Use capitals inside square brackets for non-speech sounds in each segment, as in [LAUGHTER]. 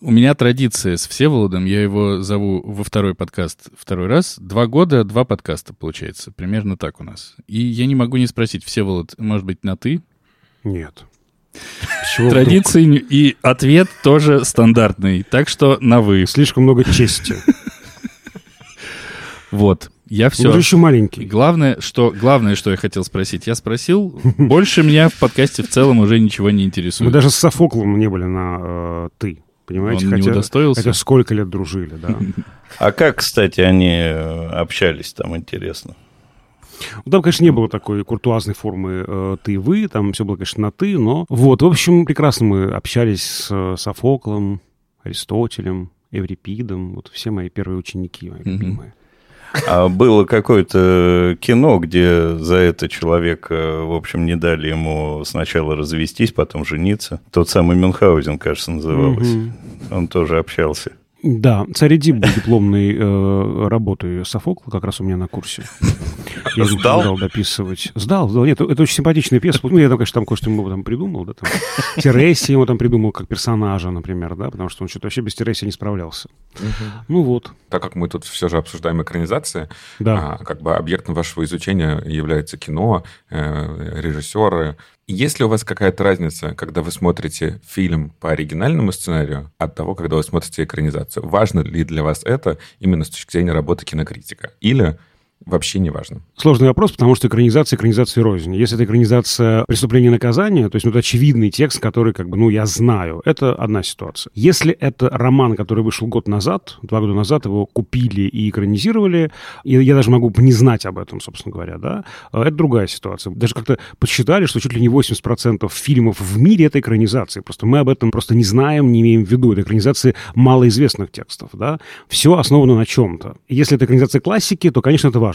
У меня традиция с Всеволодом, я его зову во второй подкаст второй раз. Два года, два подкаста, получается. Примерно так у нас. И я не могу не спросить, Всеволод, может быть, на «ты»? Нет. Традиции и ответ тоже стандартный. Так что на «вы». Слишком много чести. Вот. Я все. Он же еще маленький. Главное, что, главное, что я хотел спросить, я спросил. Больше меня в подкасте в целом уже ничего не интересует. Мы даже с Софоклом не были на э, «ты». Понимаете? Он хотя, не удостоился? Хотя сколько лет дружили, да. [LAUGHS] А как, кстати, они э, общались там, интересно? Ну, там, конечно, не было такой куртуазной формы э, «ты» и «вы», там все было, конечно, на «ты», но... Вот, в общем, прекрасно мы общались с Софоклом, Аристотелем, Эврипидом, вот все мои первые ученики, мои любимые. А было какое-то кино, где за это человек, в общем, не дали ему сначала развестись, потом жениться. Тот самый Мюнхгаузен, кажется, называлось. Угу. Он тоже общался. Да, царь Эдип был дипломной э, работой Софокла, как раз у меня на курсе. Я ему помогал дописывать. Сдал, сдал. Нет, это очень симпатичная пьеса. Ну, я там, конечно, там кое-что ему там придумал, да, там. Тереси ему там придумал как персонажа, например, да, потому что он что-то вообще без Тереси не справлялся. Ну вот. Так как мы тут все же обсуждаем экранизации, да. а, как бы объектом вашего изучения является кино, э, режиссеры, есть ли у вас какая-то разница, когда вы смотрите фильм по оригинальному сценарию, от того, когда вы смотрите экранизацию? Важно ли для вас это именно с точки зрения работы кинокритика? Или вообще не важно. Сложный вопрос, потому что экранизация экранизации рознь. Если это экранизация преступления и наказания, то есть ну, это очевидный текст, который как бы, ну, я знаю, это одна ситуация. Если это роман, который вышел год назад, два года назад его купили и экранизировали, и я даже могу не знать об этом, собственно говоря, да, это другая ситуация. Даже как-то подсчитали, что чуть ли не 80% фильмов в мире это экранизации. Просто мы об этом просто не знаем, не имеем в виду. Это экранизации малоизвестных текстов, да. Все основано на чем-то. Если это экранизация классики, то, конечно, это важно,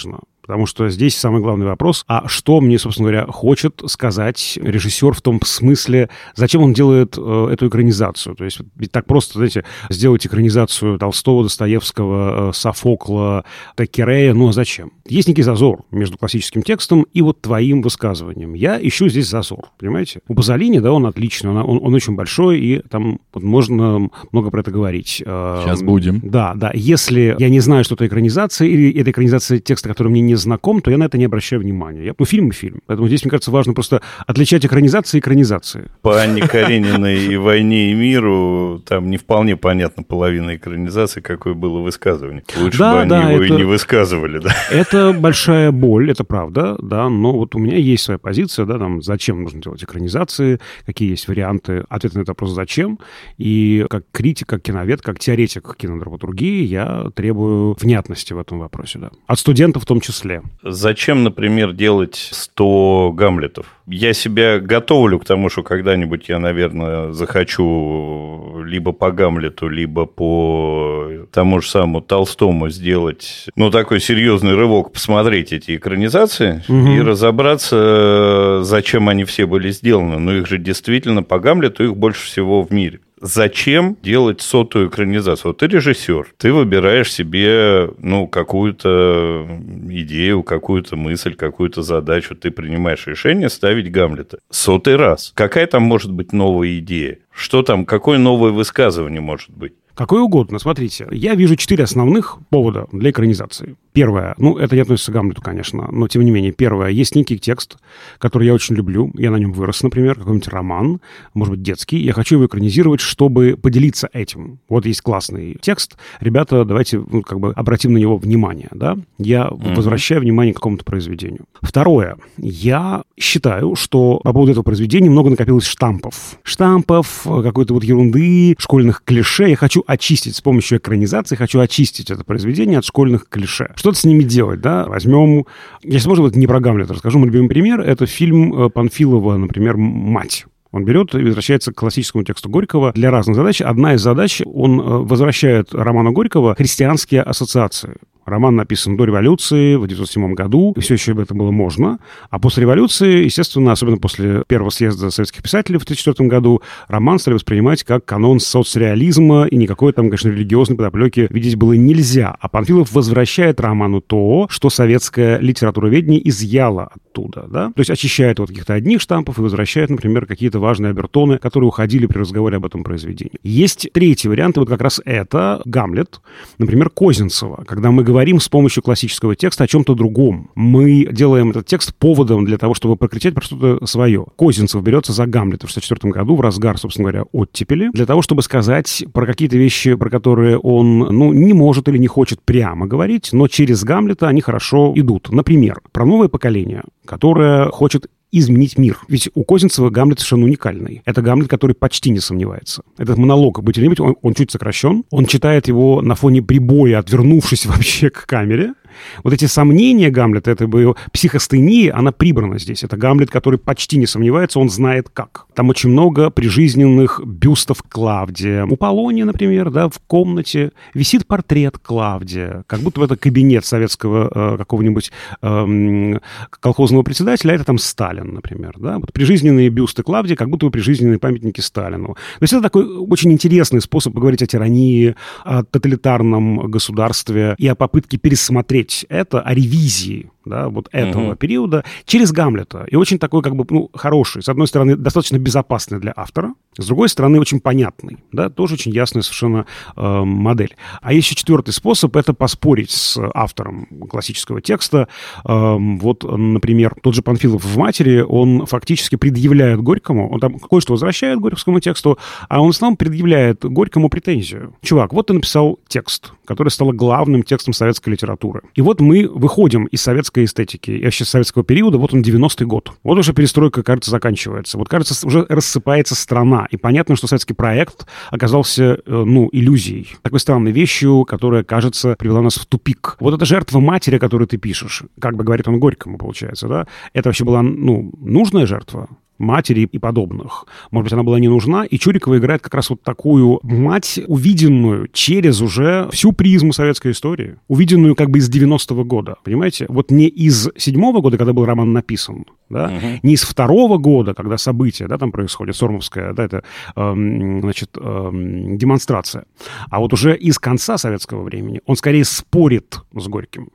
потому что здесь самый главный вопрос, а что мне, собственно говоря, хочет сказать режиссер в том смысле, зачем он делает э, эту экранизацию? То есть ведь так просто, знаете, сделать экранизацию Толстого, Достоевского, э, Софокла, Такерея, ну а зачем? Есть некий зазор между классическим текстом и вот твоим высказыванием. Я ищу здесь зазор, понимаете? У Пазолини, да, он отличный, он, он, он очень большой, и там вот, можно много про это говорить. Сейчас будем. Да, да. Если я не знаю, что это экранизация, или это экранизация текста, который мне не знаком, то я на это не обращаю внимания. Я, ну, фильм и фильм. Поэтому здесь, мне кажется, важно просто отличать экранизации и экранизации. По Анне Карениной и «Войне и миру» там не вполне понятно половина экранизации, какое было высказывание. Лучше да, бы они да, его это, и не высказывали, да. Это большая боль, это правда, да, но вот у меня есть своя позиция, да, там, зачем нужно делать экранизации, какие есть варианты, ответ на этот вопрос «зачем?». И как критик, как киновед, как теоретик кинодраматургии я требую внятности в этом вопросе, да. От студентов в том числе. Зачем, например, делать 100 Гамлетов? Я себя готовлю к тому, что когда-нибудь я, наверное, захочу либо по Гамлету, либо по тому же самому Толстому сделать, ну, такой серьезный рывок, посмотреть эти экранизации угу. и разобраться, зачем они все были сделаны. Но их же действительно по Гамлету их больше всего в мире зачем делать сотую экранизацию? Вот ты режиссер, ты выбираешь себе, ну, какую-то идею, какую-то мысль, какую-то задачу, ты принимаешь решение ставить Гамлета. Сотый раз. Какая там может быть новая идея? Что там, какое новое высказывание может быть? Какое угодно. Смотрите, я вижу четыре основных повода для экранизации. Первое, ну, это не относится к Гамлету, конечно, но тем не менее, первое, есть некий текст, который я очень люблю, я на нем вырос, например, какой-нибудь роман, может быть, детский, я хочу его экранизировать, чтобы поделиться этим. Вот есть классный текст, ребята, давайте ну, как бы обратим на него внимание, да, я mm-hmm. возвращаю внимание к какому-то произведению. Второе, я считаю, что по поводу этого произведения много накопилось штампов. Штампов, какой-то вот ерунды, школьных клише, я хочу очистить с помощью экранизации, хочу очистить это произведение от школьных клише что-то с ними делать, да, возьмем, если можно, вот не про Гамлета расскажу, мой любимый пример, это фильм э, Панфилова, например, «Мать». Он берет и возвращается к классическому тексту Горького для разных задач. Одна из задач, он э, возвращает роману Горького христианские ассоциации. Роман написан до революции, в 1907 году, и все еще это было можно. А после революции, естественно, особенно после первого съезда советских писателей в 1934 году, роман стали воспринимать как канон соцреализма, и никакой там, конечно, религиозной подоплеки видеть было нельзя. А Панфилов возвращает роману то, что советская литературоведение изъяла оттуда, да? То есть очищает от каких-то одних штампов и возвращает, например, какие-то важные обертоны, которые уходили при разговоре об этом произведении. Есть третий вариант, и вот как раз это Гамлет, например, Козинцева, когда мы говорим с помощью классического текста о чем-то другом. Мы делаем этот текст поводом для того, чтобы прокричать про что-то свое. Козинцев берется за Гамлета в 1964 году, в разгар, собственно говоря, оттепели, для того, чтобы сказать про какие-то вещи, про которые он, ну, не может или не хочет прямо говорить, но через Гамлета они хорошо идут. Например, про новое поколение, которое хочет изменить мир. Ведь у Козинцева Гамлет совершенно уникальный. Это Гамлет, который почти не сомневается. Этот монолог «Быть или быть», он, он чуть сокращен. Он читает его на фоне прибоя, отвернувшись [LAUGHS] вообще к камере. Вот эти сомнения Гамлета, это бы психостения, она прибрана здесь. Это Гамлет, который почти не сомневается, он знает как. Там очень много прижизненных бюстов Клавдия. У Полония, например, да, в комнате висит портрет Клавдия, как будто это кабинет советского э, какого-нибудь э, колхозного председателя, а это там Сталин, например, да. Вот прижизненные бюсты Клавдия, как будто бы прижизненные памятники Сталину. То есть это такой очень интересный способ поговорить о тирании, о тоталитарном государстве и о попытке пересмотреть это, о ревизии да, вот этого uh-huh. периода через Гамлета. И очень такой, как бы, ну, хороший. С одной стороны, достаточно безопасный для автора, с другой стороны, очень понятный, да, тоже очень ясная совершенно э, модель. А еще четвертый способ — это поспорить с автором классического текста. Э, вот, например, тот же Панфилов в «Матери», он фактически предъявляет Горькому, он там кое-что возвращает Горьковскому тексту, а он основном предъявляет Горькому претензию. Чувак, вот ты написал текст, который стал главным текстом советской литературы. И вот мы выходим из советской эстетики, и вообще советского периода, вот он 90-й год. Вот уже перестройка, кажется, заканчивается. Вот, кажется, уже рассыпается страна. И понятно, что советский проект оказался, э, ну, иллюзией. Такой странной вещью, которая, кажется, привела нас в тупик. Вот эта жертва матери, которую ты пишешь, как бы говорит он Горькому, получается, да, это вообще была, ну, нужная жертва? Матери и подобных. Может быть, она была не нужна, и Чурикова играет как раз вот такую мать, увиденную через уже всю призму советской истории, увиденную как бы из 90-го года, понимаете? Вот не из седьмого года, когда был роман написан, да, uh-huh. не из второго года, когда события, да, там происходит, Сормовская, да, это, эм, значит, эм, демонстрация, а вот уже из конца советского времени он скорее спорит с Горьким.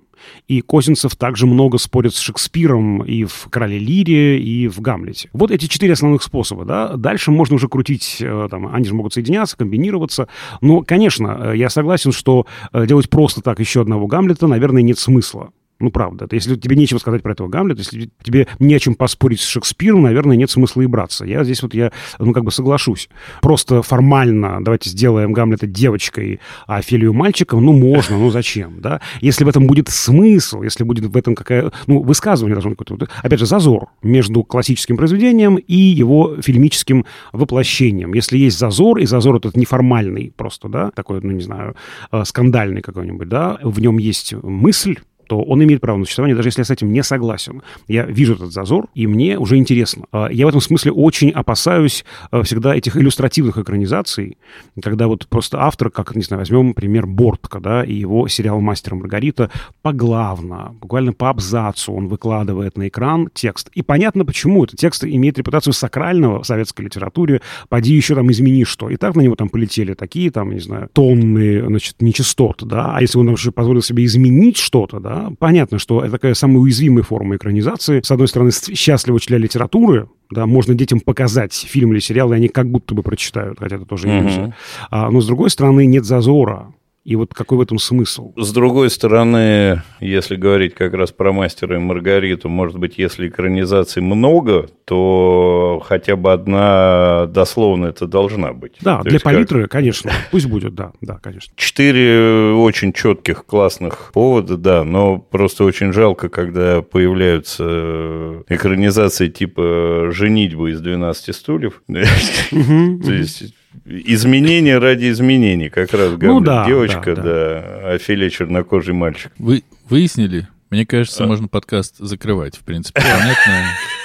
И Козинцев также много спорит с Шекспиром и в «Короле Лире», и в «Гамлете». Вот эти четыре основных способа, да. Дальше можно уже крутить, э, там, они же могут соединяться, комбинироваться. Но, конечно, э, я согласен, что э, делать просто так еще одного Гамлета, наверное, нет смысла. Ну, правда. Если тебе нечего сказать про этого Гамлета, если тебе не о чем поспорить с Шекспиром, наверное, нет смысла и браться. Я здесь вот, я, ну, как бы соглашусь. Просто формально давайте сделаем Гамлета девочкой, а Офелию мальчиком, ну, можно, ну, зачем, да? Если в этом будет смысл, если будет в этом какая... Ну, высказывание должно быть какое-то... Опять же, зазор между классическим произведением и его фильмическим воплощением. Если есть зазор, и зазор этот неформальный просто, да, такой, ну, не знаю, э, скандальный какой-нибудь, да, в нем есть мысль, то он имеет право на существование, даже если я с этим не согласен. Я вижу этот зазор, и мне уже интересно. А, я в этом смысле очень опасаюсь а, всегда этих иллюстративных экранизаций, когда вот просто автор, как, не знаю, возьмем пример Бортка, да, и его сериал «Мастер Маргарита», поглавно, буквально по абзацу он выкладывает на экран текст. И понятно, почему. Этот текст имеет репутацию сакрального в советской литературе. Поди еще там измени что. И так на него там полетели такие, там, не знаю, тонны, значит, нечистот, да. А если он даже позволил себе изменить что-то, да, понятно, что это такая самая уязвимая форма экранизации. С одной стороны, счастливо для литературы, да, можно детям показать фильм или сериал, и они как будто бы прочитают, хотя это тоже иллюзия. Uh-huh. А, но, с другой стороны, нет зазора. И вот какой в этом смысл? С другой стороны, если говорить как раз про мастера и Маргариту, может быть, если экранизаций много, то хотя бы одна дословно это должна быть. Да, то для палитры, как... конечно, пусть будет, да, да, конечно. Четыре очень четких, классных повода, да, но просто очень жалко, когда появляются экранизации типа «Женитьба из 12 стульев». [LAUGHS] То есть Изменения ради изменений, как раз говорит ну, да, девочка, да, да. да, Офелия чернокожий мальчик. Вы выяснили? Мне кажется, а? можно подкаст закрывать, в принципе. Понятно. [LAUGHS]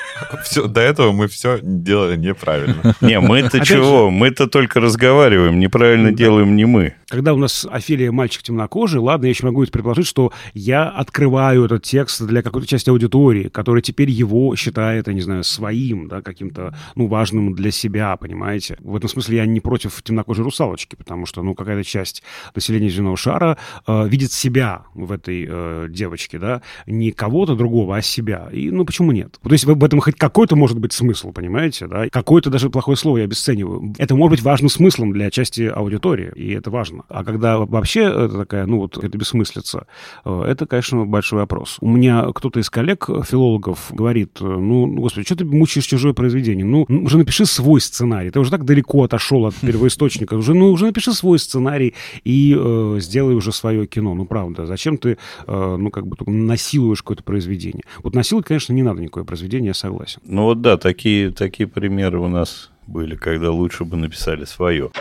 Все, до этого мы все делали неправильно. Не, мы-то чего? Мы-то только разговариваем, неправильно делаем не мы. Когда у нас Офелия мальчик темнокожий, ладно, я еще могу предположить, что я открываю этот текст для какой-то части аудитории, которая теперь его считает, я не знаю, своим, да, каким-то, ну, важным для себя, понимаете? В этом смысле я не против темнокожей русалочки, потому что, ну, какая-то часть населения земного шара э, видит себя в этой э, девочке, да, не кого-то другого, а себя. И, ну, почему нет? То есть в этом хоть какой-то может быть смысл, понимаете, да? Какое-то даже плохое слово я обесцениваю. Это может быть важным смыслом для части аудитории, и это важно. А когда вообще это такая, ну, вот это бессмыслица, э, это, конечно, большой вопрос. У меня кто-то из коллег, филологов, говорит, э, ну, господи, что ты мучаешь чужое произведение? Ну, ну, уже напиши свой сценарий. Ты уже так далеко отошел от первоисточника. Уже, ну, уже напиши свой сценарий и э, сделай уже свое кино. Ну, правда, зачем ты, э, ну, как бы насилуешь какое-то произведение? Вот насиловать, конечно, не надо никакое произведение, я согласен. Ну вот да, такие, такие примеры у нас были, когда лучше бы написали свое.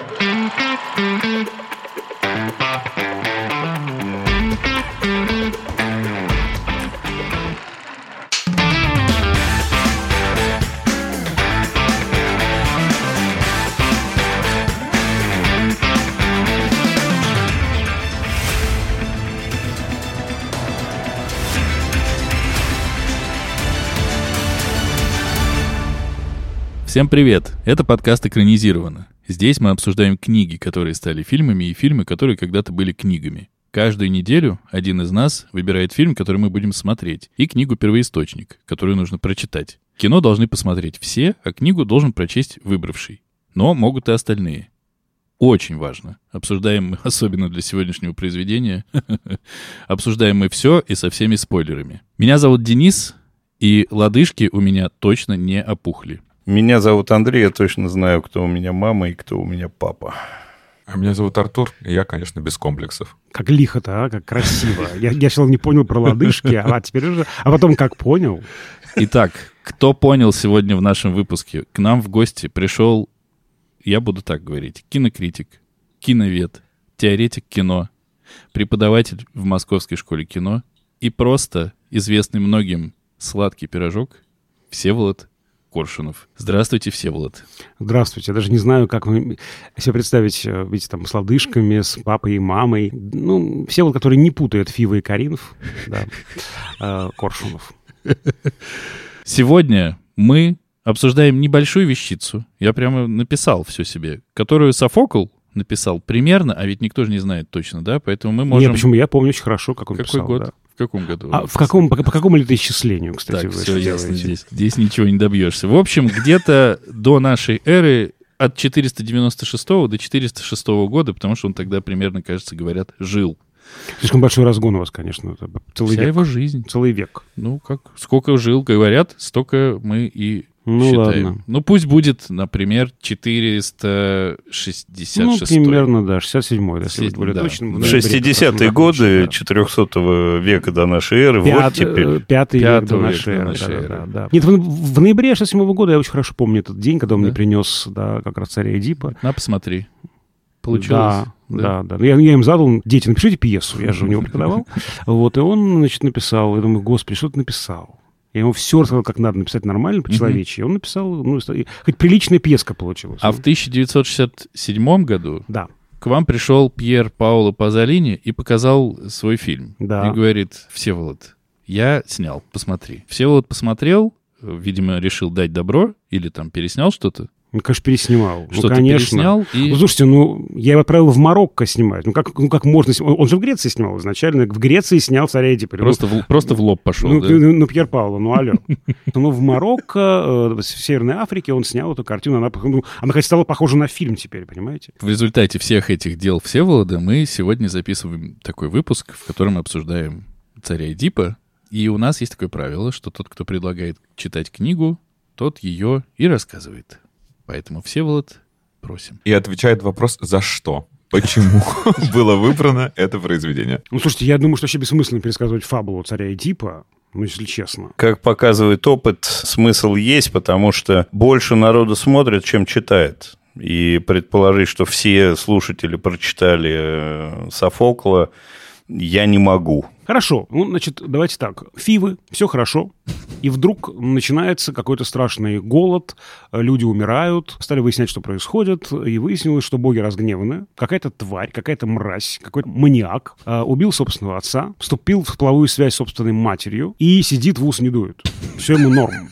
Всем привет! Это подкаст «Экранизировано». Здесь мы обсуждаем книги, которые стали фильмами, и фильмы, которые когда-то были книгами. Каждую неделю один из нас выбирает фильм, который мы будем смотреть, и книгу «Первоисточник», которую нужно прочитать. Кино должны посмотреть все, а книгу должен прочесть выбравший. Но могут и остальные. Очень важно. Обсуждаем мы, [LAUGHS] особенно для сегодняшнего произведения, [LAUGHS] обсуждаем мы все и со всеми спойлерами. Меня зовут Денис, и лодыжки у меня точно не опухли. Меня зовут Андрей, я точно знаю, кто у меня мама и кто у меня папа. А меня зовут Артур, и я, конечно, без комплексов. Как лихо-то, а, как красиво. Я, я сначала не понял про лодыжки, а теперь уже... А потом как понял. Итак, кто понял сегодня в нашем выпуске, к нам в гости пришел, я буду так говорить, кинокритик, киновед, теоретик кино, преподаватель в Московской школе кино и просто известный многим сладкий пирожок Всеволод Коршунов. Здравствуйте, Всеволод. Здравствуйте. Я даже не знаю, как вы себе представить, э, видите, там, с лодыжками, с папой и мамой. Ну, Всеволод, который не путает Фива и Каринов, [LAUGHS] да, э, Коршунов. Сегодня мы обсуждаем небольшую вещицу. Я прямо написал все себе, которую Софокл написал примерно, а ведь никто же не знает точно, да? Поэтому мы можем... Нет, почему? Я помню очень хорошо, как он Какой писал. год? да. Каком году? А в каком, по, по какому летоисчислению, кстати, Так, вы все ясно здесь. Здесь ничего не добьешься. В общем, где-то до нашей эры от 496 до 406 года, потому что он тогда примерно, кажется, говорят, жил. Слишком большой разгон у вас, конечно. Целый Вся век. его жизнь. Целый век. Ну, как, сколько жил, говорят, столько мы и Ну, считаем. ладно. Ну, пусть будет, например, 466. Ну, примерно, да, 67-й, да, если быть более да. точным. Раз 60-е мы годы да. 400 века до нашей эры, вот Пят- теперь. э, Пятый век до нашей эры. нашей да, эры. да, да. Нет, в, в ноябре 67 года я очень хорошо помню этот день, когда он Да? мне принес, да, как раз царя Эдипа. На, посмотри. Получилось. Да, да, да. Ну, Я, я им задал, дети, напишите пьесу, я же у него преподавал. [LAUGHS] Вот, и он, значит, написал. Я думаю, господи, что ты написал? Я ему все рассказал, как надо написать нормально, по-человечьи. И Он написал, ну, хоть приличная пьеска получилась. А Ну, в 1967 году Да, к вам пришел Пьер Паоло Пазолини и показал свой фильм. Да. И говорит, Всеволод, я снял, посмотри. Всеволод посмотрел, э, видимо, решил дать добро или там переснял что-то. Он, конечно, переснимал. Что-то ну, конечно. переснял и... Ну, слушайте, ну, я его отправил в Марокко снимать. Ну, как, ну, как можно снимать? Он же в Греции снимал изначально. В Греции снял царя Эдипа. Ну, Просто, в, просто в лоб пошел, Ну, да? ну, ну, Пьер Пауло, ну, алло. [LAUGHS] Ну, в Марокко, э, в Северной Африке он снял эту картину. Она, ну, она хоть стала похожа на фильм теперь, понимаете? В результате всех этих дел Всеволода мы сегодня записываем такой выпуск, в котором мы обсуждаем царя Эдипа. И у нас есть такое правило, что тот, кто предлагает читать книгу, тот ее и рассказывает. Поэтому, Всеволод, просим. И отвечает вопрос «За что?». Почему [LAUGHS] было выбрано это произведение? Ну, слушайте, я думаю, что вообще бессмысленно пересказывать фабулу царя Эдипа, ну, если честно. Как показывает опыт, смысл есть, потому что больше народу смотрит, чем читает. И предположить, что все слушатели прочитали э, Софокла, я не могу. Хорошо, ну, значит, давайте так. Фивы, все хорошо. И вдруг начинается какой-то страшный голод, люди умирают, стали выяснять, что происходит, и выяснилось, что боги разгневаны. Какая-то тварь, какая-то мразь, какой-то маньяк э, убил собственного отца, вступил в половую связь с собственной матерью и сидит в ус не дует. Все ему норм.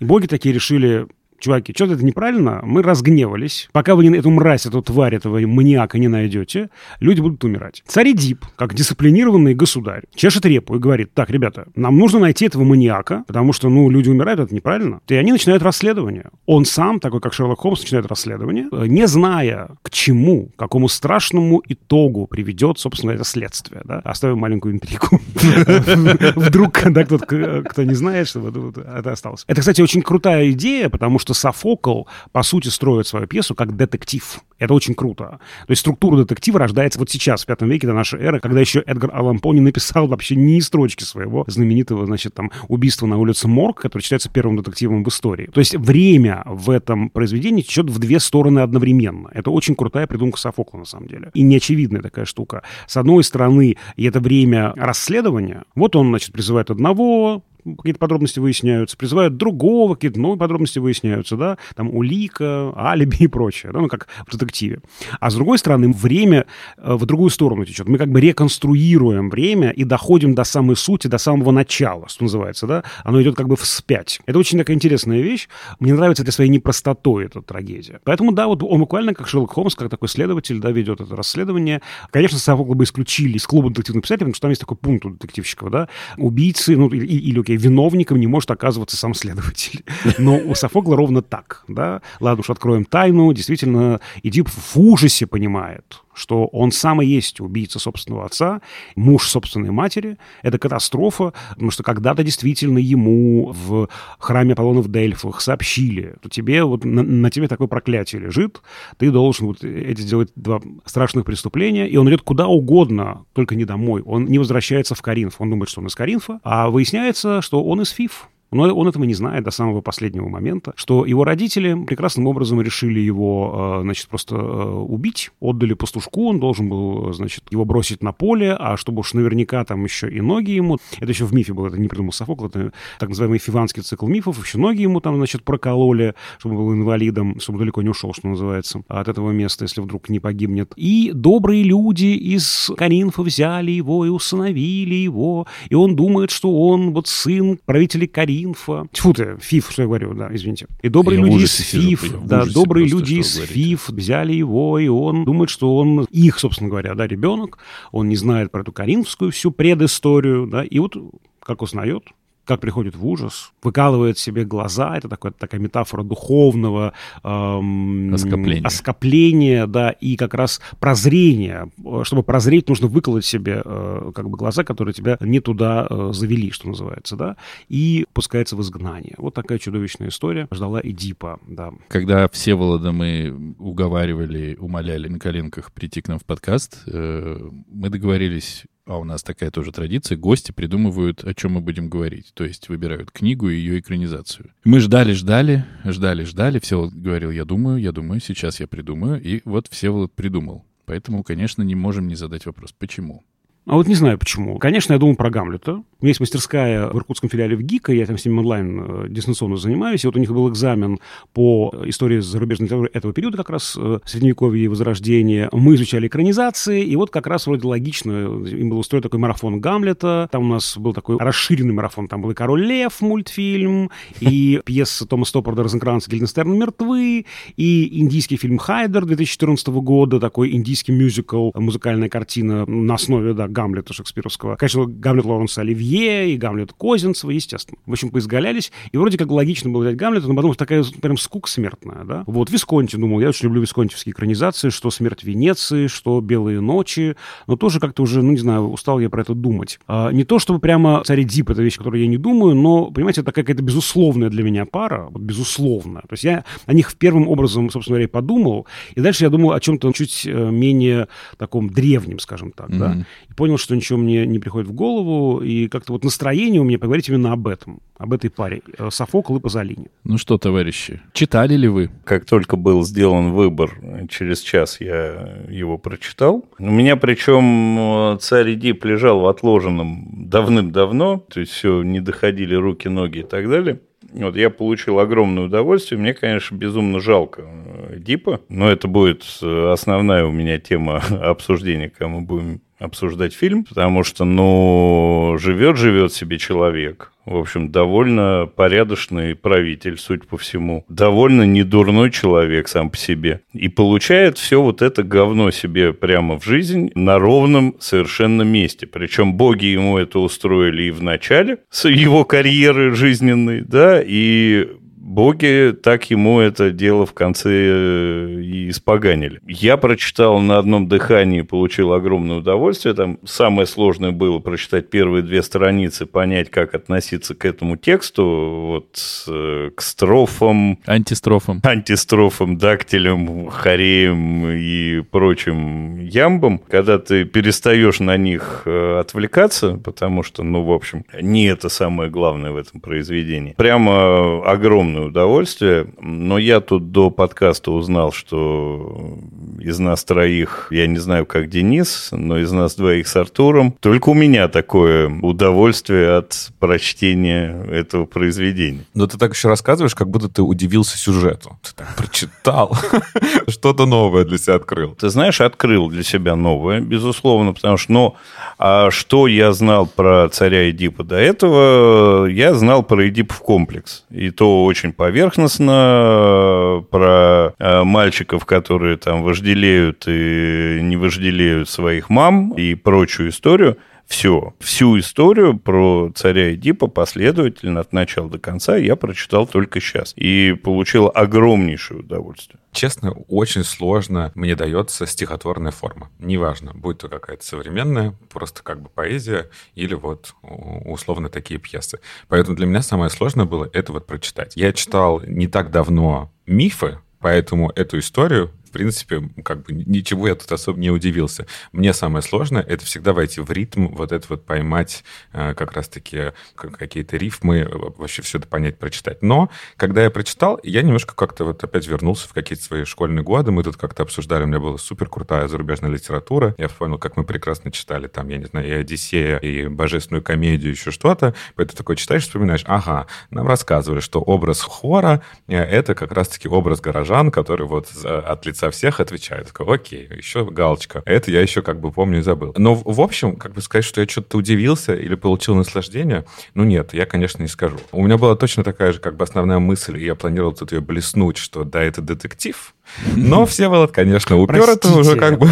И боги такие решили, чуваки, что-то это неправильно, мы разгневались. Пока вы не, эту мразь, эту тварь, этого маньяка не найдете, люди будут умирать. Царь Эдип, как дисциплинированный государь, чешет репу и говорит, так, ребята, нам нужно найти этого маньяка, потому что, ну, люди умирают, это неправильно. И они начинают расследование. Он сам, такой как Шерлок Холмс, начинает расследование, не зная, к чему, к какому страшному итогу приведет, собственно, это следствие. Да? Оставим маленькую интригу. [LAUGHS] Вдруг, когда кто-то не знает, что это осталось. Это, кстати, очень крутая идея, потому что Софокл, по сути, строит свою пьесу как детектив. Это очень круто. То есть структура детектива рождается вот сейчас, в пятом веке до нашей эры, когда еще Эдгар Аллан По не написал вообще ни строчки своего знаменитого, значит, там, убийства на улице Морг, который считается первым детективом в истории. То есть время в этом произведении течет в две стороны одновременно. Это очень крутая придумка Софокла, на самом деле. И неочевидная такая штука. С одной стороны, и это время расследования. Вот он, значит, призывает одного, какие-то подробности выясняются, призывают другого, какие-то новые подробности выясняются, да, там улика, алиби и прочее, да, ну, как в детективе. А с другой стороны, время э, в другую сторону течет. Мы как бы реконструируем время и доходим до самой сути, до самого начала, что называется, да, оно идет как бы вспять. Это очень такая интересная вещь. Мне нравится для своей непростотой эта трагедия. Поэтому, да, вот он буквально как Шерлок Холмс, как такой следователь, да, ведет это расследование. Конечно, Софокла бы исключили из клуба детективных писателей, потому что там есть такой пункт у детективщиков, да, убийцы, ну, или, или окей, виновником не может оказываться сам следователь. [LAUGHS] Но у Софокла ровно так, да. Ладно уж, откроем тайну. Действительно, Эдип в ужасе понимает, что он сам и есть убийца собственного отца, муж собственной матери. Это катастрофа, потому что когда-то действительно ему в храме Аполлона в Дельфах сообщили, что тебе вот на, на тебе такое проклятие лежит, ты должен вот эти сделать два страшных преступления, и он идет куда угодно, только не домой. Он не возвращается в Каринф. Он думает, что он из Каринфа, а выясняется, что он из Фиф. Но он этого не знает до самого последнего момента, что его родители прекрасным образом решили его, э, значит, просто э, убить, отдали пастушку, он должен был, значит, его бросить на поле, а чтобы уж наверняка там еще и ноги ему, это еще в мифе было, это не придумал Софокл, это так называемый фиванский цикл мифов, еще ноги ему там, значит, прокололи, чтобы он был инвалидом, чтобы далеко не ушел, что называется, от этого места, если вдруг не погибнет. И добрые люди из Каринфа взяли его и усыновили его, и он думает, что он вот сын правителей Каринфа, Каринфа. Тьфу ты, ФИФ, что я говорю, да, извините. И добрые я люди из ФИФ, сижу, да, добрые люди из ФИФ взяли его, и он думает, что он их, собственно говоря, да, ребенок, он не знает про эту каринфскую всю предысторию, да, и вот как узнает, как приходит в ужас, выкалывает себе глаза, это такая, такая метафора духовного эм, оскопления. оскопления, да, и как раз прозрения. Чтобы прозреть, нужно выколоть себе э, как бы глаза, которые тебя не туда э, завели, что называется, да, и пускается в изгнание. Вот такая чудовищная история ждала Эдипа, да. Когда все Волода мы уговаривали, умоляли на коленках прийти к нам в подкаст, э, мы договорились а у нас такая тоже традиция, гости придумывают, о чем мы будем говорить. То есть выбирают книгу и ее экранизацию. Мы ждали, ждали, ждали, ждали. Всеволод говорил, я думаю, я думаю, сейчас я придумаю. И вот Всеволод придумал. Поэтому, конечно, не можем не задать вопрос, почему. А вот не знаю почему. Конечно, я думаю про Гамлета. У меня есть мастерская в иркутском филиале в ГИКа, я там с ними онлайн э, дистанционно занимаюсь. И вот у них был экзамен по истории зарубежной литературы этого периода, как раз э, Средневековья и Возрождения. Мы изучали экранизации, и вот как раз вроде логично, им был устроен такой марафон Гамлета. Там у нас был такой расширенный марафон. Там был и «Король Лев» мультфильм, и [LAUGHS] пьеса Тома Стоппарда «Розенкранц» и Гильденстерн «Мертвы», и индийский фильм «Хайдер» 2014 года, такой индийский мюзикл, музыкальная картина на основе, да, Гамлета шекспировского. Конечно, Гамлет Лоренса Оливье и Гамлет Козинцева, естественно. В общем, поизгалялись. И вроде как логично было взять Гамлета, но потом такая прям скука смертная, да. Вот, Висконти, думал, я очень люблю висконтевские экранизации, что «Смерть Венеции», что «Белые ночи», но тоже как-то уже, ну, не знаю, устал я про это думать. А, не то, чтобы прямо «Царь Дип» — это вещь, которую я не думаю, но, понимаете, это какая-то безусловная для меня пара, вот безусловно. То есть я о них первым образом, собственно говоря, подумал, и дальше я думал о чем-то чуть э, менее таком древнем, скажем так, mm-hmm. да. И понял, что ничего мне не приходит в голову, и как-то вот настроение у меня поговорить именно об этом, об этой паре. Э, Софокл и Пазолини. Ну что, товарищи, читали ли вы? Как только был сделан выбор, через час я его прочитал. У меня причем э, «Царь Эдип» лежал в отложенном давным-давно, то есть все, не доходили руки, ноги и так далее. Вот я получил огромное удовольствие. Мне, конечно, безумно жалко э, Дипа, но это будет основная у меня тема [LAUGHS] обсуждения, когда мы будем обсуждать фильм, потому что, ну, живет-живет себе человек, в общем, довольно порядочный правитель, судя по всему. Довольно недурной человек сам по себе. И получает все вот это говно себе прямо в жизнь на ровном совершенно месте. Причем боги ему это устроили и в начале его карьеры жизненной, да, и боги так ему это дело в конце э, и испоганили. Я прочитал на одном дыхании, получил огромное удовольствие. Там самое сложное было прочитать первые две страницы, понять, как относиться к этому тексту, вот э, к строфам. Антистрофам. Антистрофам, дактилям, хореям и прочим ямбам. Когда ты перестаешь на них э, отвлекаться, потому что, ну, в общем, не это самое главное в этом произведении. Прямо огромное огромное удовольствие. Но я тут до подкаста узнал, что из нас троих, я не знаю, как Денис, но из нас двоих с Артуром, только у меня такое удовольствие от прочтения этого произведения. Но ты так еще рассказываешь, как будто ты удивился сюжету. Ты так прочитал, [LAUGHS] что-то новое для себя открыл. Ты знаешь, открыл для себя новое, безусловно, потому что, ну, а что я знал про царя Эдипа до этого? Я знал про Эдипов комплекс. И то очень очень поверхностно про э, мальчиков, которые там вожделеют и не вожделеют своих мам и прочую историю. Все, всю историю про царя Эдипа последовательно от начала до конца я прочитал только сейчас. И получил огромнейшее удовольствие. Честно, очень сложно мне дается стихотворная форма. Неважно, будет то какая-то современная, просто как бы поэзия или вот условно такие пьесы. Поэтому для меня самое сложное было это вот прочитать. Я читал не так давно мифы, поэтому эту историю принципе, как бы ничего я тут особо не удивился. Мне самое сложное — это всегда войти в ритм, вот это вот поймать э, как раз-таки какие-то рифмы, вообще все это понять, прочитать. Но когда я прочитал, я немножко как-то вот опять вернулся в какие-то свои школьные годы. Мы тут как-то обсуждали, у меня была супер крутая зарубежная литература. Я вспомнил, как мы прекрасно читали там, я не знаю, и «Одиссея», и «Божественную комедию», еще что-то. Поэтому такой читаешь, вспоминаешь, ага, нам рассказывали, что образ хора — это как раз-таки образ горожан, который вот от лица за всех отвечает. Такой, окей, еще галочка. Это я еще как бы помню и забыл. Но в общем, как бы сказать, что я что-то удивился или получил наслаждение, ну нет, я, конечно, не скажу. У меня была точно такая же как бы основная мысль, и я планировал тут ее блеснуть, что да, это детектив, но Всеволод, конечно, упер это уже как бы...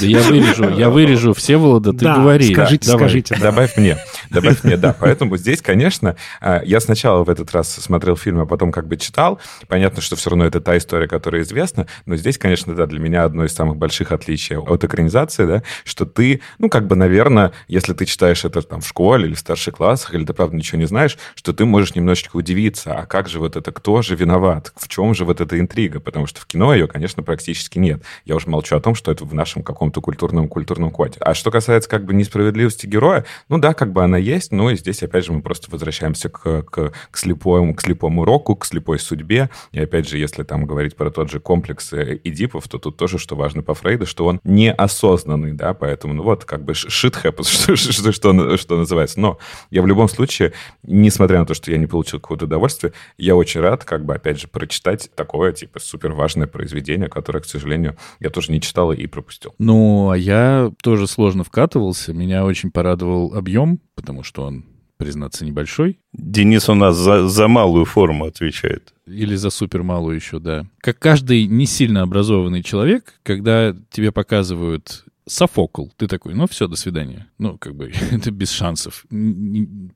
Я [LAUGHS] вырежу, я вырежу Всеволода, ты да, говори. скажите, Давай. скажите. Да. Добавь мне, добавь мне, да. Поэтому здесь, конечно, а, я сначала в этот раз смотрел фильм, а потом как бы читал. Понятно, что все равно это та история, которая известна, но здесь, конечно, да, для меня одно из самых больших отличий от экранизации, да, что ты, ну, как бы, наверное, если ты читаешь это там в школе или в старших классах, или ты, правда, ничего не знаешь, что ты можешь немножечко удивиться, а как же вот это, кто же виноват, в чем же вот эта интрига, потому что в кино ее, конечно, практически нет. Я уже молчу о том, что это в нашем каком-то культурном, культурном коде. А что касается как бы несправедливости героя, ну да, как бы она есть, но здесь, опять же, мы просто возвращаемся к, к, к, слепому, к слепому року, к слепой судьбе. И опять же, если там говорить про тот же комплекс э, Эдипов, то тут тоже, что важно по Фрейду, что он неосознанный, да, поэтому, ну вот, как бы shit happens, [LAUGHS] что, что, что, что называется. Но я в любом случае, несмотря на то, что я не получил какого-то удовольствия, я очень рад, как бы, опять же, прочитать такое, типа, супер важное произведение, произведение, которое, к сожалению, я тоже не читал и пропустил. Ну, а я тоже сложно вкатывался. Меня очень порадовал объем, потому что он признаться, небольшой. Денис у нас за, за малую форму отвечает. Или за супер малую еще, да. Как каждый не сильно образованный человек, когда тебе показывают Софокл. Ты такой, ну все, до свидания. Ну, как бы, [LAUGHS] это без шансов.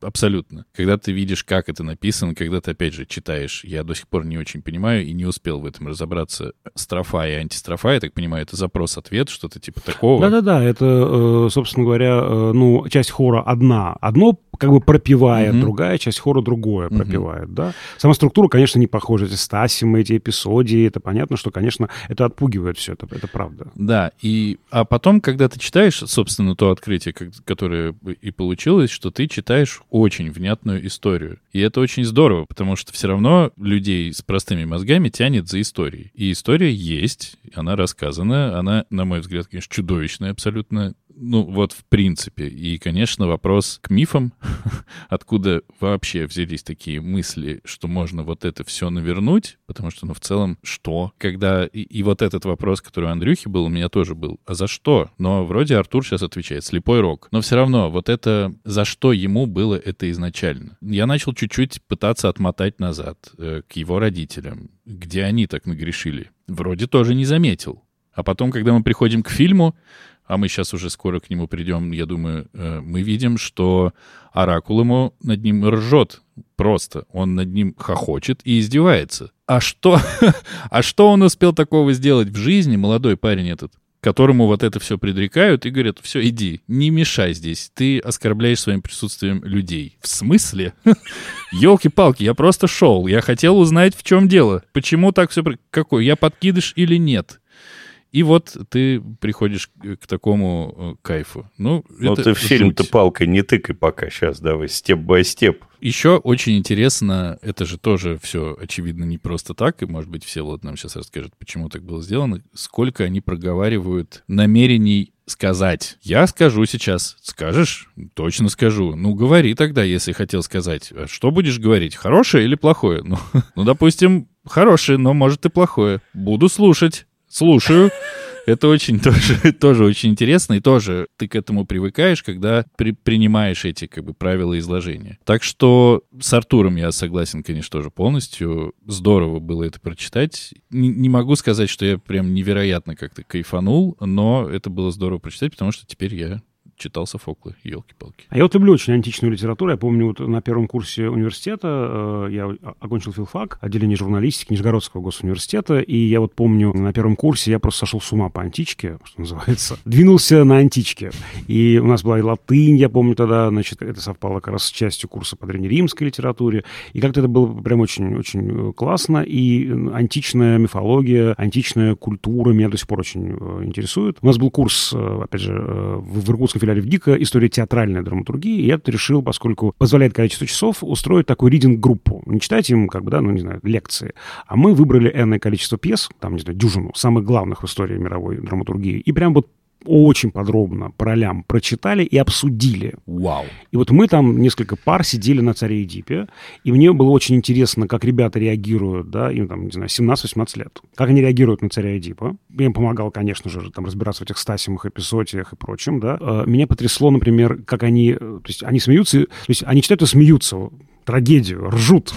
абсолютно. Когда ты видишь, как это написано, когда ты, опять же, читаешь, я до сих пор не очень понимаю и не успел в этом разобраться. Строфа и антистрофа, я так понимаю, это запрос-ответ, что-то типа такого. Да-да-да, это, э, собственно говоря, э, ну, часть хора одна. Одно как бы пропивает, mm-hmm. другая часть хора другое mm-hmm. пропивает, да. Сама структура, конечно, не похожа. Эти стасимы, эти эпизодии, это понятно, что, конечно, это отпугивает все, это, это правда. Да, и, а потом когда ты читаешь, собственно, то открытие, которое и получилось, что ты читаешь очень внятную историю. И это очень здорово, потому что все равно людей с простыми мозгами тянет за историей. И история есть, она рассказана, она, на мой взгляд, конечно, чудовищная абсолютно ну, вот в принципе. И, конечно, вопрос к мифам, [LAUGHS] откуда вообще взялись такие мысли, что можно вот это все навернуть, потому что, ну, в целом, что? Когда... И, и вот этот вопрос, который у Андрюхи был, у меня тоже был. А за что? Но вроде Артур сейчас отвечает, слепой рок. Но все равно, вот это, за что ему было это изначально? Я начал чуть-чуть пытаться отмотать назад э, к его родителям, где они так нагрешили. Вроде тоже не заметил. А потом, когда мы приходим к фильму, а мы сейчас уже скоро к нему придем, я думаю, э, мы видим, что Оракул ему над ним ржет просто. Он над ним хохочет и издевается. А что, [LAUGHS] а что он успел такого сделать в жизни, молодой парень этот? которому вот это все предрекают и говорят, все, иди, не мешай здесь, ты оскорбляешь своим присутствием людей. В смысле? [LAUGHS] Елки-палки, я просто шел, я хотел узнать, в чем дело. Почему так все... Какой, я подкидыш или нет? И вот ты приходишь к такому э, кайфу. Ну, Но ты в фильм-то палкой не тыкай пока. Сейчас давай степ-бай-степ. Еще очень интересно, это же тоже все очевидно не просто так, и, может быть, все вот нам сейчас расскажет, почему так было сделано, сколько они проговаривают намерений сказать. Я скажу сейчас. Скажешь? Точно скажу. Ну, говори тогда, если хотел сказать. А что будешь говорить? Хорошее или плохое? Ну, [LAUGHS] ну допустим, хорошее, но может и плохое. Буду слушать. Слушаю. Это очень [LAUGHS] тоже, тоже очень интересно, и тоже ты к этому привыкаешь, когда при, принимаешь эти как бы правила изложения. Так что с Артуром я согласен, конечно, тоже полностью. Здорово было это прочитать. Не, не могу сказать, что я прям невероятно как-то кайфанул, но это было здорово прочитать, потому что теперь я читал Софокла, елки-палки. А я вот люблю очень античную литературу. Я помню, вот на первом курсе университета э, я окончил филфак, отделение журналистики Нижегородского госуниверситета, и я вот помню, на первом курсе я просто сошел с ума по античке, [LAUGHS] что называется. Двинулся на античке. И у нас была и латынь, я помню тогда, значит, это совпало как раз с частью курса по древнеримской литературе. И как-то это было прям очень-очень классно. И античная мифология, античная культура меня до сих пор очень э, интересует. У нас был курс, э, опять же, в Иркутском филиале в ГИКа история театральной драматургии, и я решил, поскольку позволяет количество часов, устроить такую ридинг-группу. Не читать им, как бы, да, ну, не знаю, лекции. А мы выбрали энное количество пьес, там, не знаю, дюжину, самых главных в истории мировой драматургии, и прям вот очень подробно по ролям прочитали и обсудили. Вау. И вот мы там несколько пар сидели на царе Эдипе, и мне было очень интересно, как ребята реагируют, да, им там, не знаю, 17-18 лет, как они реагируют на царя Эдипа. Я им помогал, конечно же, там разбираться в этих стасимых эпизодиях и прочем, да. Э, меня потрясло, например, как они, э, то есть они смеются, то есть они читают и смеются, трагедию, ржут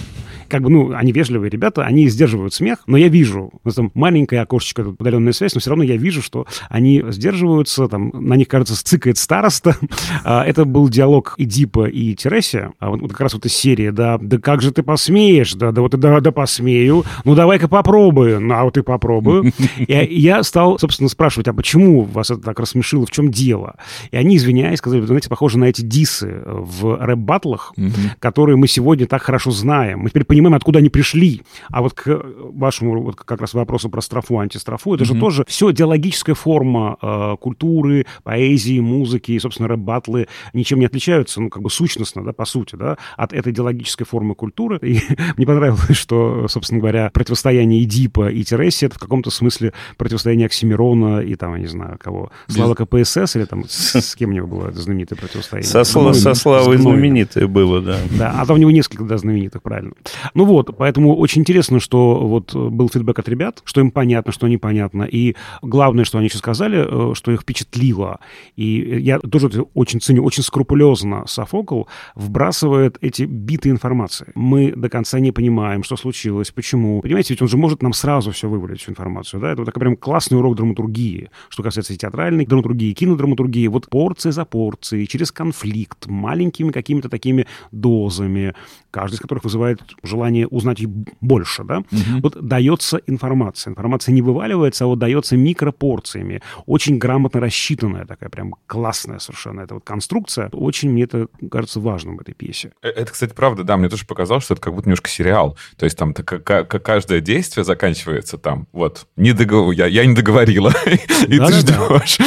как бы, ну, они вежливые ребята, они сдерживают смех, но я вижу, ну, там маленькое окошечко, удаленная связь, но все равно я вижу, что они сдерживаются, там, на них, кажется, цикает староста. [LAUGHS] А, это был диалог Эдипа и Тересия, а вот, вот как раз вот из серии, да, да как же ты посмеешь, да, да вот да, да посмею, ну давай-ка попробую, ну а вот и попробую. [LAUGHS] И я стал, собственно, спрашивать, а почему вас это так рассмешило, в чем дело? И они, извиняясь, сказали, знаете, похоже на эти дисы в рэп-баттлах, которые мы сегодня так хорошо знаем. Мы теперь понимаем, понимаем, откуда они пришли. А вот к вашему вот как раз вопросу про строфу, антистрофу, это mm-hmm. же тоже все диалогическая форма э, культуры, поэзии, музыки, и, собственно, рэп-баттлы ничем не отличаются, ну, как бы сущностно, да, по сути, да, от этой диалогической формы культуры. И [LAUGHS] мне понравилось, что, собственно говоря, противостояние Эдипа и Тереси это в каком-то смысле противостояние Оксимирона и там, я не знаю, кого, Слава КПСС или там с, кем у него было знаменитое противостояние? Со, со Славой знаменитое было, да. Да, а там у него несколько, да, знаменитых, правильно. Ну вот, поэтому очень интересно, что вот был фидбэк от ребят, что им понятно, что непонятно. И главное, что они еще сказали, э, что их впечатлило. И я тоже очень ценю, очень скрупулезно Софокл вбрасывает эти биты информации. Мы до конца не понимаем, что случилось, почему. Понимаете, ведь он же может нам сразу все вывалить, всю информацию. Да? Это вот такой прям классный урок драматургии, что касается театральной драматургии, и кинодраматургии. Вот порция за порцией, через конфликт, маленькими какими-то такими дозами, каждый из которых вызывает желание узнать больше, да, угу. вот дается информация. Информация не вываливается, а вот дается микропорциями. Очень грамотно рассчитанная такая прям классная совершенно эта вот конструкция. Очень мне это кажется важным в этой пьесе. Э, это, кстати, правда, да, мне тоже показалось, что это как будто немножко сериал. То есть там каждое действие заканчивается там, вот, не договор... я, я не договорила, [LAUGHS] и ты ждешь.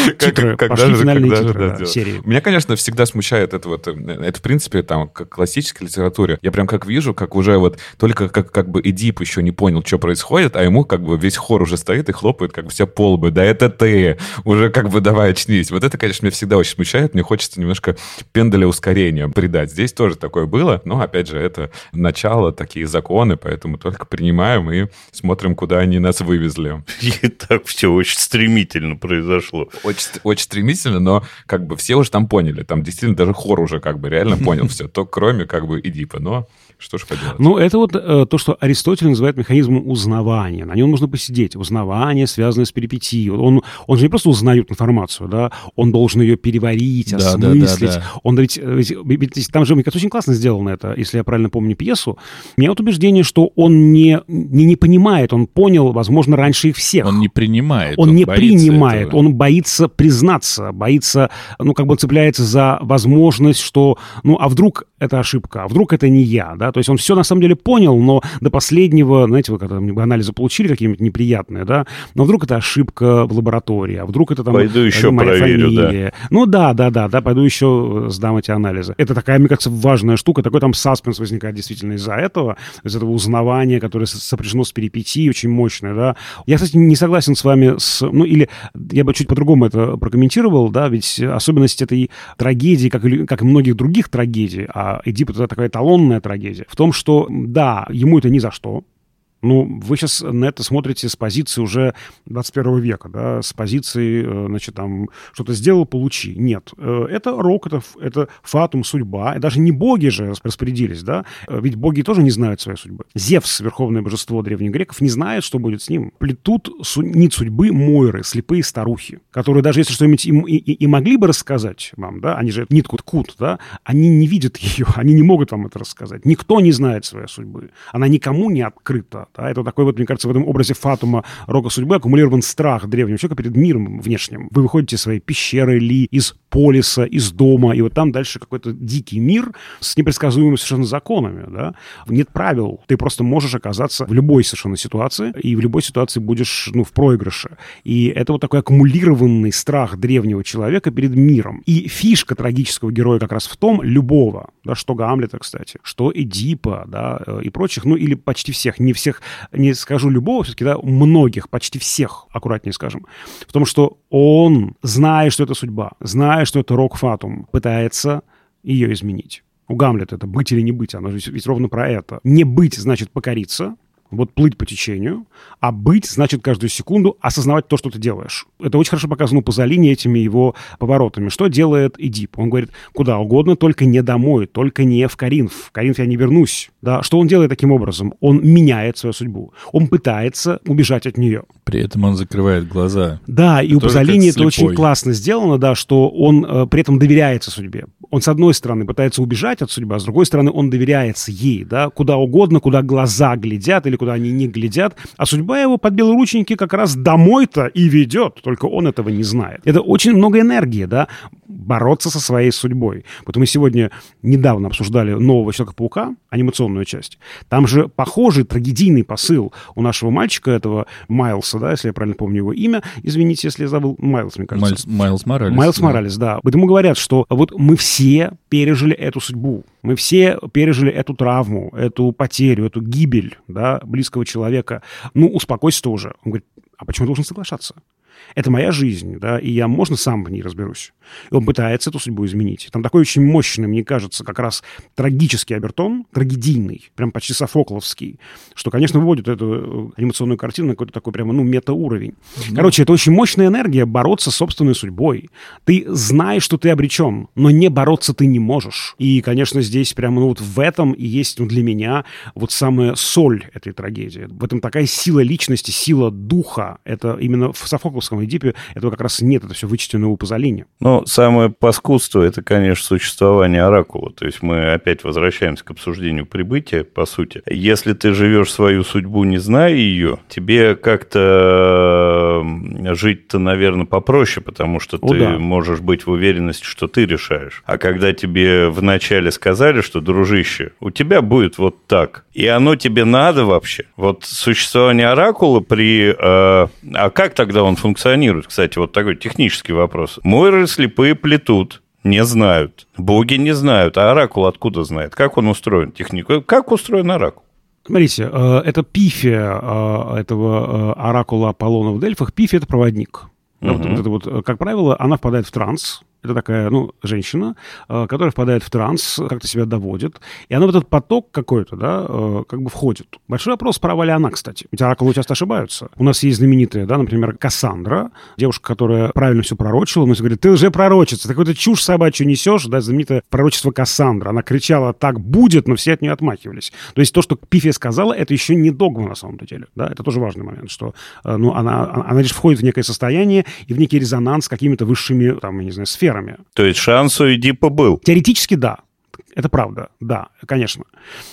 Меня, конечно, всегда смущает это вот, э, это, в принципе, там, как классической литературе. Я прям как вижу, как уже вот только как, как бы Эдип еще не понял, что происходит, а ему как бы весь хор уже стоит и хлопает как бы все полбы. Да это ты! Уже как бы давай очнись. Вот это, конечно, меня всегда очень смущает. Мне хочется немножко пендаля ускорения придать. Здесь тоже такое было, но, опять же, это начало, такие законы, поэтому только принимаем и смотрим, куда они нас вывезли. [LAUGHS] И так все очень стремительно произошло. Очень, очень стремительно, но как бы все уже там поняли. Там действительно даже хор уже как бы реально понял все. [LAUGHS] То кроме как бы Эдипа. Но что ж поделать? Ну, это вот э, то, что Аристотель называет механизмом узнавания. На нем нужно посидеть. Узнавание, связанное с перипетией. Он, он же не просто узнает информацию, да, он должен ее переварить, да, осмыслить. Да, да, да. Он ведь, ведь, ведь там же, мне кажется, очень классно сделано это, если я правильно помню пьесу. У меня вот убеждение, что он не, не, не понимает, он понял, возможно, раньше их всех. Он не принимает. Он, он не принимает, этого. он боится признаться, боится, ну, как бы цепляется за возможность, что, ну, а вдруг это ошибка, а вдруг это не я, да, то есть он все на самом деле понял, но до последнего, знаете, вы когда анализы получили какие-нибудь неприятные, да, но вдруг это ошибка в лаборатории, а вдруг это там... Пойду еще моя проверю, фамилия. да. Ну да, да, да, да, пойду еще сдам эти анализы. Это такая, мне кажется, важная штука, такой там саспенс возникает действительно из-за этого, из этого узнавания, которое сопряжено с перипетией, очень мощное, да. Я, кстати, не согласен с вами с... Ну, или я бы чуть по-другому это прокомментировал, да, ведь особенность этой трагедии, как как и многих других трагедий, а Эдип — это такая эталонная трагедия, в том, что, да, ему это ни за что, ну, вы сейчас на это смотрите с позиции уже 21 века, да, с позиции, э, значит, там, что-то сделал, получи. Нет, э, это рок, это, это фатум, судьба. И даже не боги же распорядились, да, э, ведь боги тоже не знают своей судьбы. Зевс, верховное божество древних греков, не знает, что будет с ним. Плетут нить судьбы Мойры, слепые старухи, которые даже если что-нибудь им и, и, могли бы рассказать вам, да, они же нитку ткут, да, они не видят [LAUGHS] ее, они не могут вам это рассказать. Никто не знает своей судьбы. Она никому не открыта. Да? Это такой вот, мне кажется, в этом образе Фатума рока судьбы аккумулирован страх древнего человека перед миром внешним. Вы выходите из своей пещеры ли, из полиса, из дома, и вот там дальше какой-то дикий мир с непредсказуемыми совершенно законами, да. Нет правил. Ты просто можешь оказаться в любой совершенно ситуации, и в любой ситуации будешь, ну, в проигрыше. И это вот такой аккумулированный страх древнего человека перед миром. И фишка трагического героя как раз в том, любого, да, что Гамлета, кстати, что Эдипа, да, э, и прочих, ну, или почти всех, не всех не скажу любого, все-таки, да, многих, почти всех, аккуратнее скажем, в том, что он, зная, что это судьба, зная, что это рок-фатум, пытается ее изменить. У Гамлета это быть или не быть, оно ведь, ведь ровно про это. Не быть значит покориться, вот плыть по течению, а быть значит каждую секунду осознавать то, что ты делаешь. Это очень хорошо показано по Пазолини этими его поворотами. Что делает Эдип? Он говорит, куда угодно, только не домой, только не в Каринф. В Каринф я не вернусь. Да? Что он делает таким образом? Он меняет свою судьбу. Он пытается убежать от нее. При этом он закрывает глаза. Да, и у Пазолини это очень классно сделано, да, что он э, при этом доверяется судьбе. Он, с одной стороны, пытается убежать от судьбы, а с другой стороны, он доверяется ей, да, куда угодно, куда глаза глядят или куда они не глядят. А судьба его под белорученьки как раз домой-то и ведет, только он этого не знает. Это очень много энергии, да, бороться со своей судьбой. Вот мы сегодня недавно обсуждали нового Человека-паука, анимационную часть. Там же похожий трагедийный посыл у нашего мальчика этого Майлса, да, если я правильно помню его имя. Извините, если я забыл. Майлз, мне кажется. Майлз, Майлз Моралес. Майлз да. Моралес, да. Поэтому говорят, что вот мы все пережили эту судьбу. Мы все пережили эту травму, эту потерю, эту гибель, да, близкого человека. Ну, успокойся тоже. Он говорит, а почему я должен соглашаться? Это моя жизнь, да, и я, можно, сам в ней разберусь. И он пытается эту судьбу изменить. Там такой очень мощный, мне кажется, как раз трагический обертон, трагедийный, прям почти софокловский, что, конечно, выводит эту э, анимационную картину на какой-то такой прямо, ну, метауровень. Mm. Короче, это очень мощная энергия бороться с собственной судьбой. Ты знаешь, что ты обречен, но не бороться ты не можешь. И, конечно, здесь прямо, ну, вот в этом и есть ну, для меня вот самая соль этой трагедии. В этом такая сила личности, сила духа. Это именно в Сафоновском Эдипе этого как раз нет, это все вычтено по Пазолини. Ну, самое паскудство – это, конечно, существование оракула. То есть мы опять возвращаемся к обсуждению прибытия, по сути. Если ты живешь свою судьбу, не зная ее, тебе как-то жить-то, наверное, попроще, потому что О, ты да. можешь быть в уверенности, что ты решаешь. А когда тебе вначале сказали, что, дружище, у тебя будет вот так, и оно тебе надо вообще, вот существование оракула при... Э, а как тогда он функционирует? Кстати, вот такой технический вопрос. Мойры слепые плетут, не знают. Боги не знают. А оракул откуда знает? Как он устроен? Технику. Как устроен оракул? Смотрите, э, это пифия э, этого э, оракула Аполлона в Дельфах. Пифия – это проводник. Угу. Вот, вот это вот, как правило, она впадает в транс, это такая, ну, женщина, э, которая впадает в транс, как-то себя доводит, и она в этот поток какой-то, да, э, как бы входит. Большой вопрос, права ли она, кстати. Ведь оракулы часто ошибаются. У нас есть знаменитая, да, например, Кассандра, девушка, которая правильно все пророчила, но говорит, ты уже пророчица, ты какую-то чушь собачью несешь, да, знаменитое пророчество Кассандра. Она кричала, так будет, но все от нее отмахивались. То есть то, что Пифия сказала, это еще не догма на самом деле, да, это тоже важный момент, что, э, ну, она, она лишь входит в некое состояние и в некий резонанс с какими-то высшими, там, я не знаю, сферами сферами. То есть шанс у Эдипа был? Теоретически да. Это правда, да, конечно.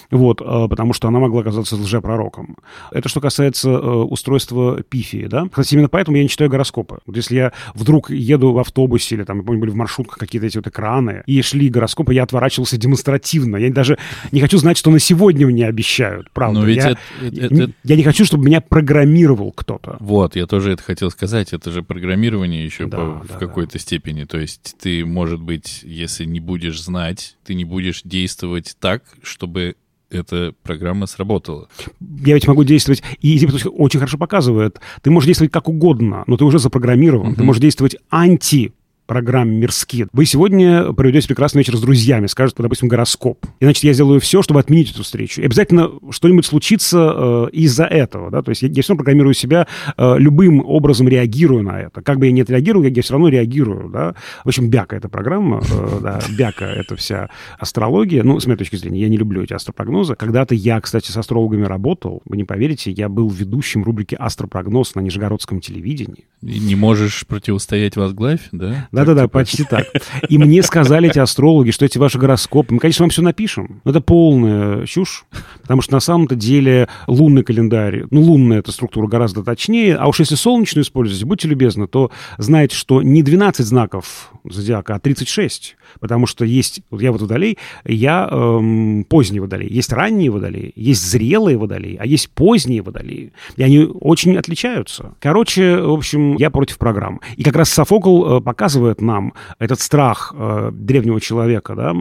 Вот, э, потому что она могла оказаться лжепророком. Это что касается э, устройства пифии, да. Кстати, именно поэтому я не читаю гороскопы. Вот если я вдруг еду в автобусе или там, я помню, были в маршрутках какие-то эти вот экраны, и шли гороскопы, я отворачивался демонстративно. Я даже не хочу знать, что на сегодня мне обещают, правда. Но ведь я, это, это... я не хочу, чтобы меня программировал кто-то. Вот, я тоже это хотел сказать. Это же программирование еще да, по, да, в какой-то да. степени. То есть ты, может быть, если не будешь знать, ты не будешь действовать так, чтобы эта программа сработала. Я ведь могу действовать, и типа, очень хорошо показывает. Ты можешь действовать как угодно, но ты уже запрограммирован. Uh-huh. Ты можешь действовать анти программе «Мирские». Вы сегодня проведете прекрасный вечер с друзьями, скажет, допустим, гороскоп. И, значит, я сделаю все, чтобы отменить эту встречу. И обязательно что-нибудь случится э, из-за этого, да, то есть я, я все равно программирую себя, э, любым образом реагирую на это. Как бы я не отреагировал, я, я все равно реагирую, да. В общем, Бяка эта программа, э, да, Бяка это вся астрология. Ну, с моей точки зрения, я не люблю эти астропрогнозы. Когда-то я, кстати, с астрологами работал, вы не поверите, я был ведущим рубрики «Астропрогноз» на Нижегородском телевидении. И не можешь противостоять возглавь, да? Да, да-да-да, почти так. И мне сказали эти астрологи, что эти ваши гороскопы, мы, конечно, вам все напишем. Но это полная чушь, потому что на самом-то деле лунный календарь, ну, лунная эта структура гораздо точнее, а уж если солнечную используете, будьте любезны, то знаете, что не 12 знаков зодиака, а 36, потому что есть, вот я вот водолей, я эм, поздний водолей, есть ранние водолеи, есть зрелые водолеи, а есть поздние водолеи, и они очень отличаются. Короче, в общем, я против программ. И как раз Софокл э, показывает нам этот страх э, древнего человека, да,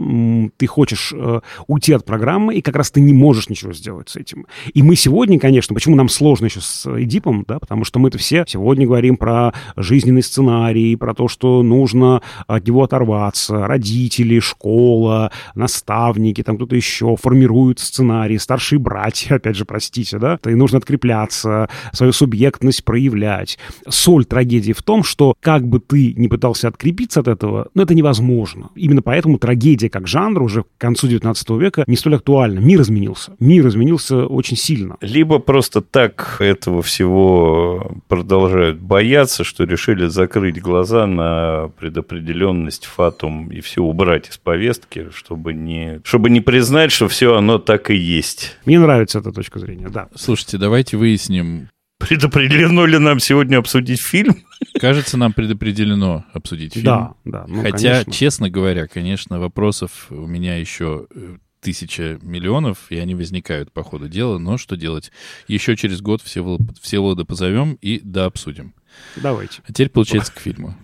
ты хочешь э, уйти от программы, и как раз ты не можешь ничего сделать с этим. И мы сегодня, конечно, почему нам сложно еще с Эдипом, да, потому что мы-то все сегодня говорим про жизненный сценарий, про то, что нужно от него оторваться, родители, школа, наставники, там кто-то еще формируют сценарий, старшие братья, [LAUGHS] опять же, простите, да, и нужно открепляться, свою субъектность проявлять. Соль трагедии в том, что как бы ты не пытался от открепиться от этого, но это невозможно. Именно поэтому трагедия как жанр уже к концу 19 века не столь актуальна. Мир изменился. Мир изменился очень сильно. Либо просто так этого всего продолжают бояться, что решили закрыть глаза на предопределенность фатум и все убрать из повестки, чтобы не, чтобы не признать, что все оно так и есть. Мне нравится эта точка зрения, да. Слушайте, давайте выясним, Предопределено ли нам сегодня обсудить фильм? Кажется, нам предопределено обсудить фильм. Да, да. Ну, Хотя, конечно. честно говоря, конечно, вопросов у меня еще э, тысяча миллионов, и они возникают по ходу дела, но что делать? Еще через год все Всеволода позовем и да обсудим. Давайте. А теперь, получается, к фильму.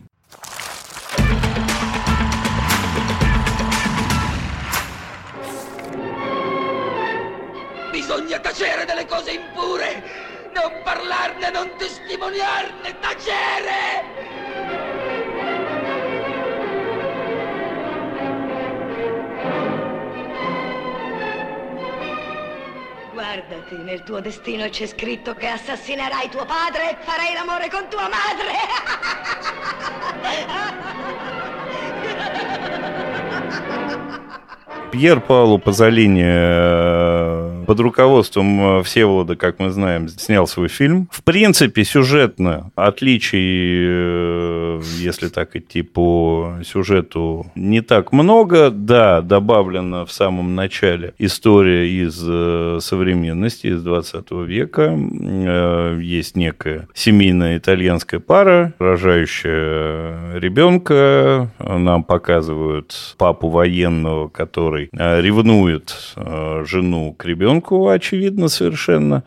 Tacere delle cose impure! non parlarne, non testimoniarne, tacere! Guardati, nel tuo destino c'è scritto che assassinerai tuo padre e farai l'amore con tua madre! [LAUGHS] Пьер Пауло Пазолини под руководством э, Всеволода, как мы знаем, снял свой фильм. В принципе, сюжетно отличий, э, если так идти по сюжету, не так много. Да, добавлена в самом начале история из э, современности, из 20 века. Есть некая семейная итальянская пара, рожающая ребенка. Нам показывают папу военного, который ревнует жену к ребенку, очевидно совершенно.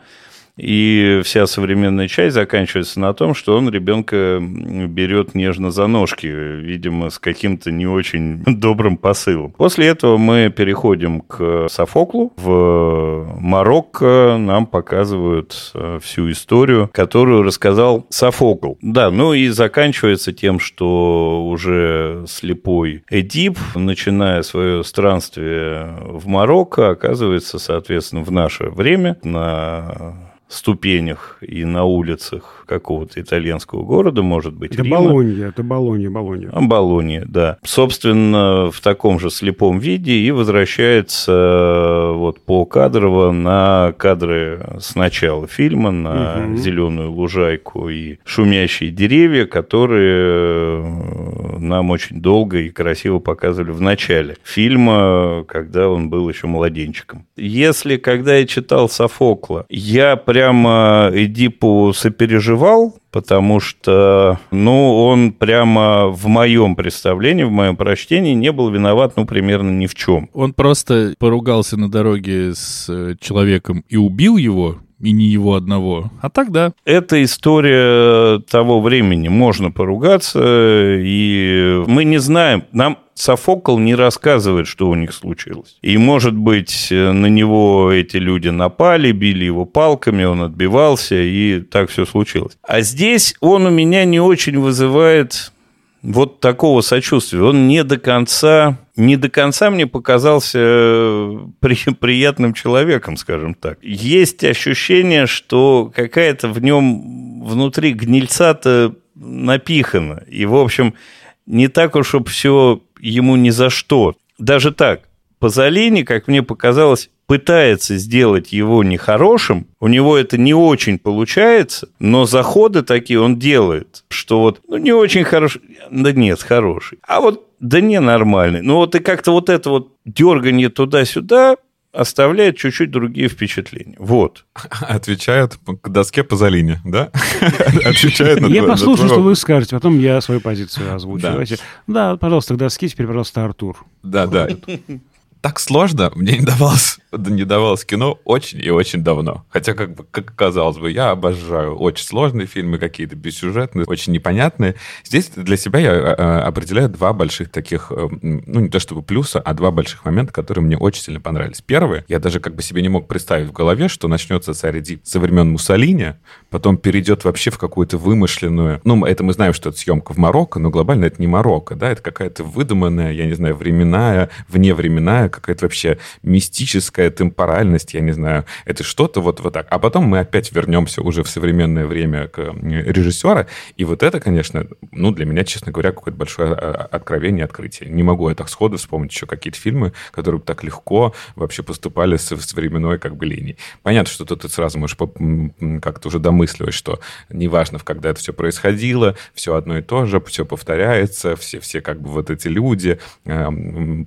И вся современная часть заканчивается на том, что он ребенка берет нежно за ножки, видимо, с каким-то не очень [LAUGHS] добрым посылом. После этого мы переходим к Софоклу. В Марокко нам показывают э, всю историю, которую рассказал Софокл. Да, ну и заканчивается тем, что уже слепой Эдип, начиная свое странствие в Марокко, оказывается, соответственно, в наше время на ступенях и на улицах какого-то итальянского города, может быть, Это Рима. Болонья, это Болонья, Болонья. А, Болонья, да. Собственно, в таком же слепом виде и возвращается э, вот по кадрово на кадры с начала фильма, на угу. зеленую лужайку и шумящие деревья, которые э, нам очень долго и красиво показывали в начале фильма, когда он был еще младенчиком. Если, когда я читал Софокла, я прямо Эдипу сопереживал переживал, потому что, ну, он прямо в моем представлении, в моем прочтении не был виноват, ну, примерно ни в чем. Он просто поругался на дороге с э, человеком и убил его, и не его одного. А тогда. Это история того времени. Можно поругаться, и мы не знаем. Нам Софокл не рассказывает, что у них случилось. И, может быть, на него эти люди напали, били его палками, он отбивался, и так все случилось. А здесь он у меня не очень вызывает вот такого сочувствия. Он не до конца, не до конца мне показался э, при, приятным человеком, скажем так. Есть ощущение, что какая-то в нем внутри гнильца-то напихана. И, в общем, не так уж, чтобы все ему ни за что. Даже так, Пазолини, как мне показалось, пытается сделать его нехорошим, у него это не очень получается, но заходы такие он делает, что вот, ну, не очень хороший, да нет, хороший, а вот, да не нормальный. Ну, вот и как-то вот это вот дергание туда-сюда оставляет чуть-чуть другие впечатления. Вот. [LAUGHS] Отвечает к доске по залине, да? [LAUGHS] Отвечает на Я послушаю, что вы скажете, потом я свою позицию озвучу. Да, пожалуйста, к доске, теперь, пожалуйста, Артур. Да, да так сложно мне не давалось, не давалось кино очень и очень давно. Хотя, как бы, как казалось бы, я обожаю очень сложные фильмы, какие-то бессюжетные, очень непонятные. Здесь для себя я э, э, определяю два больших таких, э, ну, не то чтобы плюса, а два больших момента, которые мне очень сильно понравились. Первый, я даже как бы себе не мог представить в голове, что начнется царь Эдип со времен Муссолини, потом перейдет вообще в какую-то вымышленную... Ну, это мы знаем, что это съемка в Марокко, но глобально это не Марокко, да, это какая-то выдуманная, я не знаю, временная, вневременная какая-то вообще мистическая темпоральность, я не знаю, это что-то вот, вот так. А потом мы опять вернемся уже в современное время к режиссера, и вот это, конечно, ну, для меня, честно говоря, какое-то большое а, откровение, открытие. Не могу я так сходу вспомнить еще какие-то фильмы, которые так легко вообще поступали с, с временной как бы линией. Понятно, что тут ты сразу можешь как-то уже домысливать, что неважно, когда это все происходило, все одно и то же, все повторяется, все, все как бы вот эти люди э,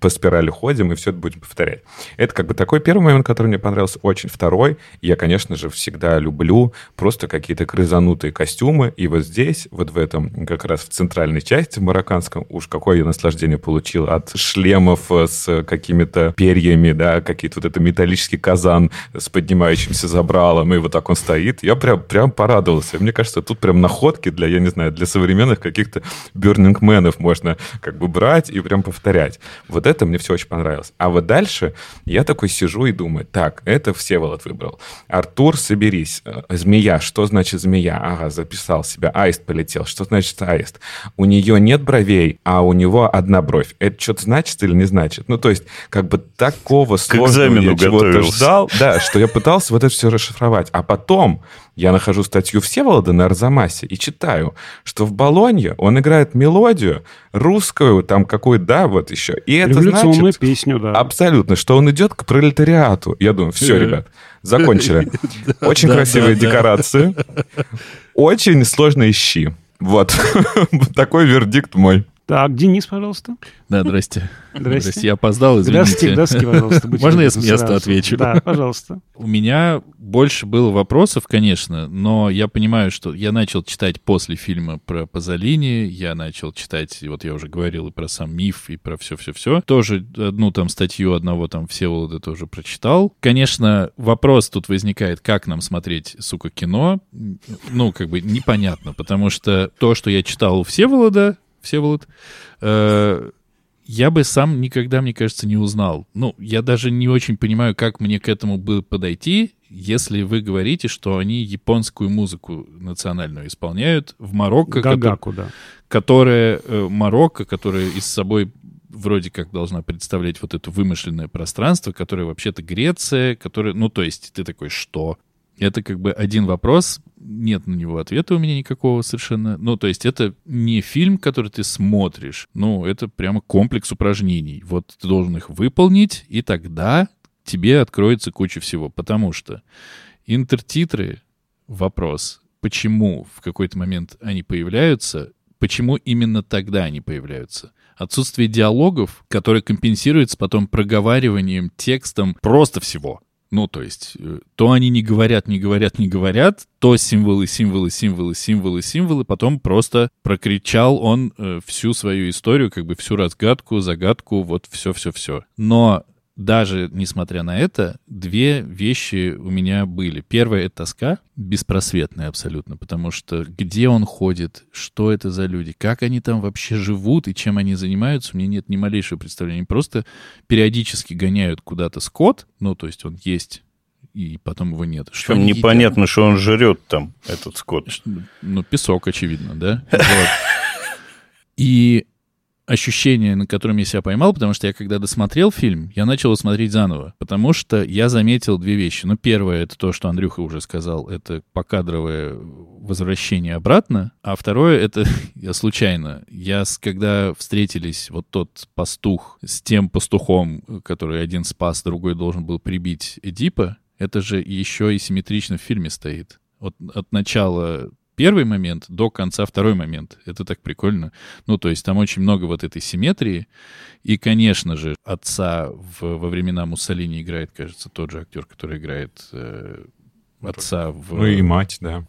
по спирали ходим, и все это будем повторять. Это как бы такой первый момент, который мне понравился очень. Второй, я, конечно же, всегда люблю просто какие-то крызанутые костюмы. И вот здесь, вот в этом, как раз в центральной части, в марокканском, уж какое я наслаждение получил от шлемов с какими-то перьями, да, какие-то вот это металлический казан с поднимающимся забралом, и вот так он стоит. Я прям, прям порадовался. Мне кажется, тут прям находки для, я не знаю, для современных каких-то бёрнингменов можно как бы брать и прям повторять. Вот это мне все очень понравилось. А вот дальше я такой сижу и думаю, так, это Всеволод выбрал. Артур, соберись. Э, змея, что значит змея? Ага, записал себя. Аист полетел. Что значит аист? У нее нет бровей, а у него одна бровь. Это что-то значит или не значит? Ну, то есть, как бы такого сложного я чего-то ждал, да, что я пытался вот это все расшифровать. А потом я нахожу статью Всеволода на Арзамасе и читаю, что в Болонье он играет мелодию русскую, там какую, да, вот еще. И это значит... песню, да. Абсолютно, что он идет к пролетариату. Я думаю, все, ребят, закончили. [LAUGHS] Очень красивые декорации, очень сложные щи. Вот. [LAUGHS] Такой вердикт мой. Так, Денис, пожалуйста. Да, [LAUGHS] здрасте. Здрасте. Я опоздал, извините. здравствуйте, пожалуйста. будьте Можно я с места сразу. отвечу? Да, пожалуйста. [LAUGHS] У меня больше было вопросов, конечно, но я понимаю, что я начал читать после фильма про Пазолини, я начал читать, вот я уже говорил и про сам миф, и про все-все-все. Тоже одну там статью одного там Всеволода тоже прочитал. Конечно, вопрос тут возникает, как нам смотреть, сука, кино. Ну, как бы непонятно, потому что то, что я читал у Всеволода, Всеволод, э, я бы сам никогда, мне кажется, не узнал. Ну, я даже не очень понимаю, как мне к этому было подойти, если вы говорите, что они японскую музыку национальную исполняют в Марокко, Гагаку, да. которая э, Марокко, которая из собой вроде как должна представлять вот это вымышленное пространство, которое вообще-то Греция, которое, ну, то есть ты такой, что? Это как бы один вопрос, нет на него ответа у меня никакого совершенно. Ну, то есть это не фильм, который ты смотришь, ну, это прямо комплекс упражнений. Вот ты должен их выполнить, и тогда тебе откроется куча всего. Потому что интертитры — вопрос, почему в какой-то момент они появляются, почему именно тогда они появляются. Отсутствие диалогов, которое компенсируется потом проговариванием текстом просто всего. Ну, то есть, э, то они не говорят, не говорят, не говорят, то символы, символы, символы, символы, символы, потом просто прокричал он э, всю свою историю, как бы всю разгадку, загадку, вот все-все-все. Но даже несмотря на это, две вещи у меня были. Первая — это тоска, беспросветная абсолютно, потому что где он ходит, что это за люди, как они там вообще живут и чем они занимаются, у меня нет ни малейшего представления. Они просто периодически гоняют куда-то скот, ну, то есть он есть, и потом его нет. Что Причем они едят? непонятно, что он жрет там, этот скот. Ну, песок, очевидно, да? Вот. И ощущение, на котором я себя поймал, потому что я когда досмотрел фильм, я начал его смотреть заново, потому что я заметил две вещи. Ну, первое, это то, что Андрюха уже сказал, это покадровое возвращение обратно, а второе, это [LAUGHS] я случайно. Я, когда встретились вот тот пастух с тем пастухом, который один спас, другой должен был прибить Эдипа, это же еще и симметрично в фильме стоит. От, от начала первый момент до конца второй момент. Это так прикольно. Ну, то есть там очень много вот этой симметрии. И, конечно же, отца в, во времена Муссолини играет, кажется, тот же актер, который играет э, отца в... Ну и мать, да.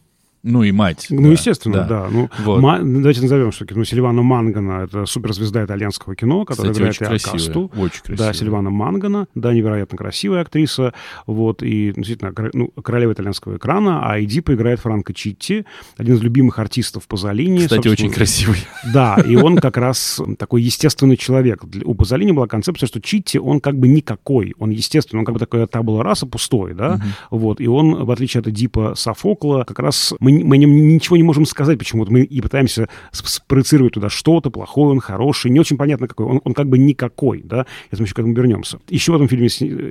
Ну и мать. Ну, да, естественно, да. Ну, Вот. Ма- давайте назовем, что ну, Сильвана Мангана — это суперзвезда итальянского кино, которая Кстати, играет очень и красивая. Акасту. Очень красивая. Да, Сильвана Мангана, да, невероятно красивая актриса, вот, и, действительно, ну, королева итальянского экрана, а Эдипа играет Франко Читти, один из любимых артистов Пазолини. Кстати, очень красивый. Да, и он как раз такой естественный человек. У Пазолини была концепция, что Читти, он как бы никакой, он естественный, он как бы такая табула раса пустой, да, вот, и он, в отличие от Эдипа Софокла, как раз мы, не- мы о нем ничего не можем сказать почему-то, мы и пытаемся сп- спроецировать туда что-то, плохой он, хороший, не очень понятно какой, он, он как бы никакой, да, это мы еще к этому вернемся. Еще в этом фильме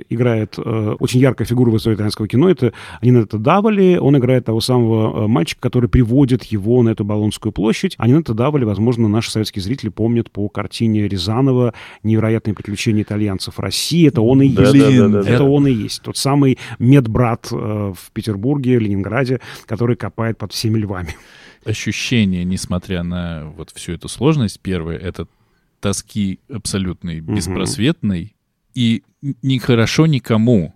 играет э, очень яркая фигура в истории итальянского кино, это Нинетто Давали, он играет того самого э, мальчика, который приводит его на эту Болонскую площадь, а Нинетто Давали, возможно, наши советские зрители помнят по картине Рязанова «Невероятные приключения итальянцев в России», это он и Да, есть. да, да, да, это да. он и есть. Тот самый медбрат э, в Петербурге, Ленинграде, который копает под всеми львами. ощущение, несмотря на вот всю эту сложность, первое, это тоски абсолютной, беспросветной, и н- ни хорошо никому,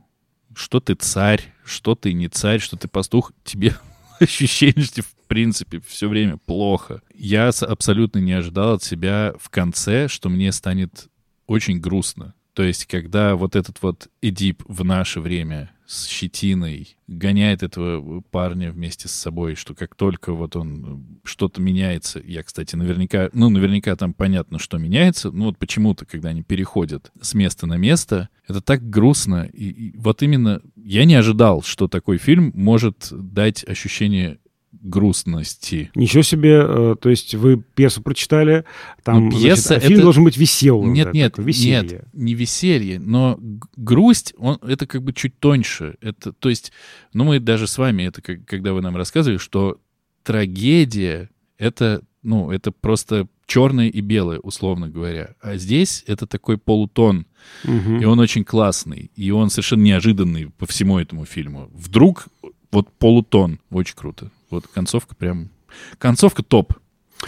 что ты царь, что ты не царь, что ты пастух, тебе [LAUGHS] ощущение, что в принципе все время плохо. Я абсолютно не ожидал от себя в конце, что мне станет очень грустно. То есть, когда вот этот вот Эдип в наше время с щетиной гоняет этого парня вместе с собой, что как только вот он э, что-то меняется, я, кстати, наверняка, ну, наверняка там понятно, что меняется, ну, вот почему-то, когда они переходят с места на место, это так грустно. И, и вот именно я не ожидал, что такой фильм может дать ощущение грустности. Ничего себе, э, то есть вы пьесу прочитали, там Ну, значит, пьеса а фильм это- должен быть веселым. Нет, да, нет, веселье. нет, не веселье, но грусть, он, это как бы чуть тоньше. Это, то есть, ну мы даже с вами, это как, когда вы нам рассказывали, что трагедия, это, ну, это просто черное и белое, условно говоря. А здесь это такой полутон, Мгм. и он очень классный, и он совершенно неожиданный по всему этому фильму. Вдруг вот полутон, очень круто. Вот концовка прям... Концовка топ.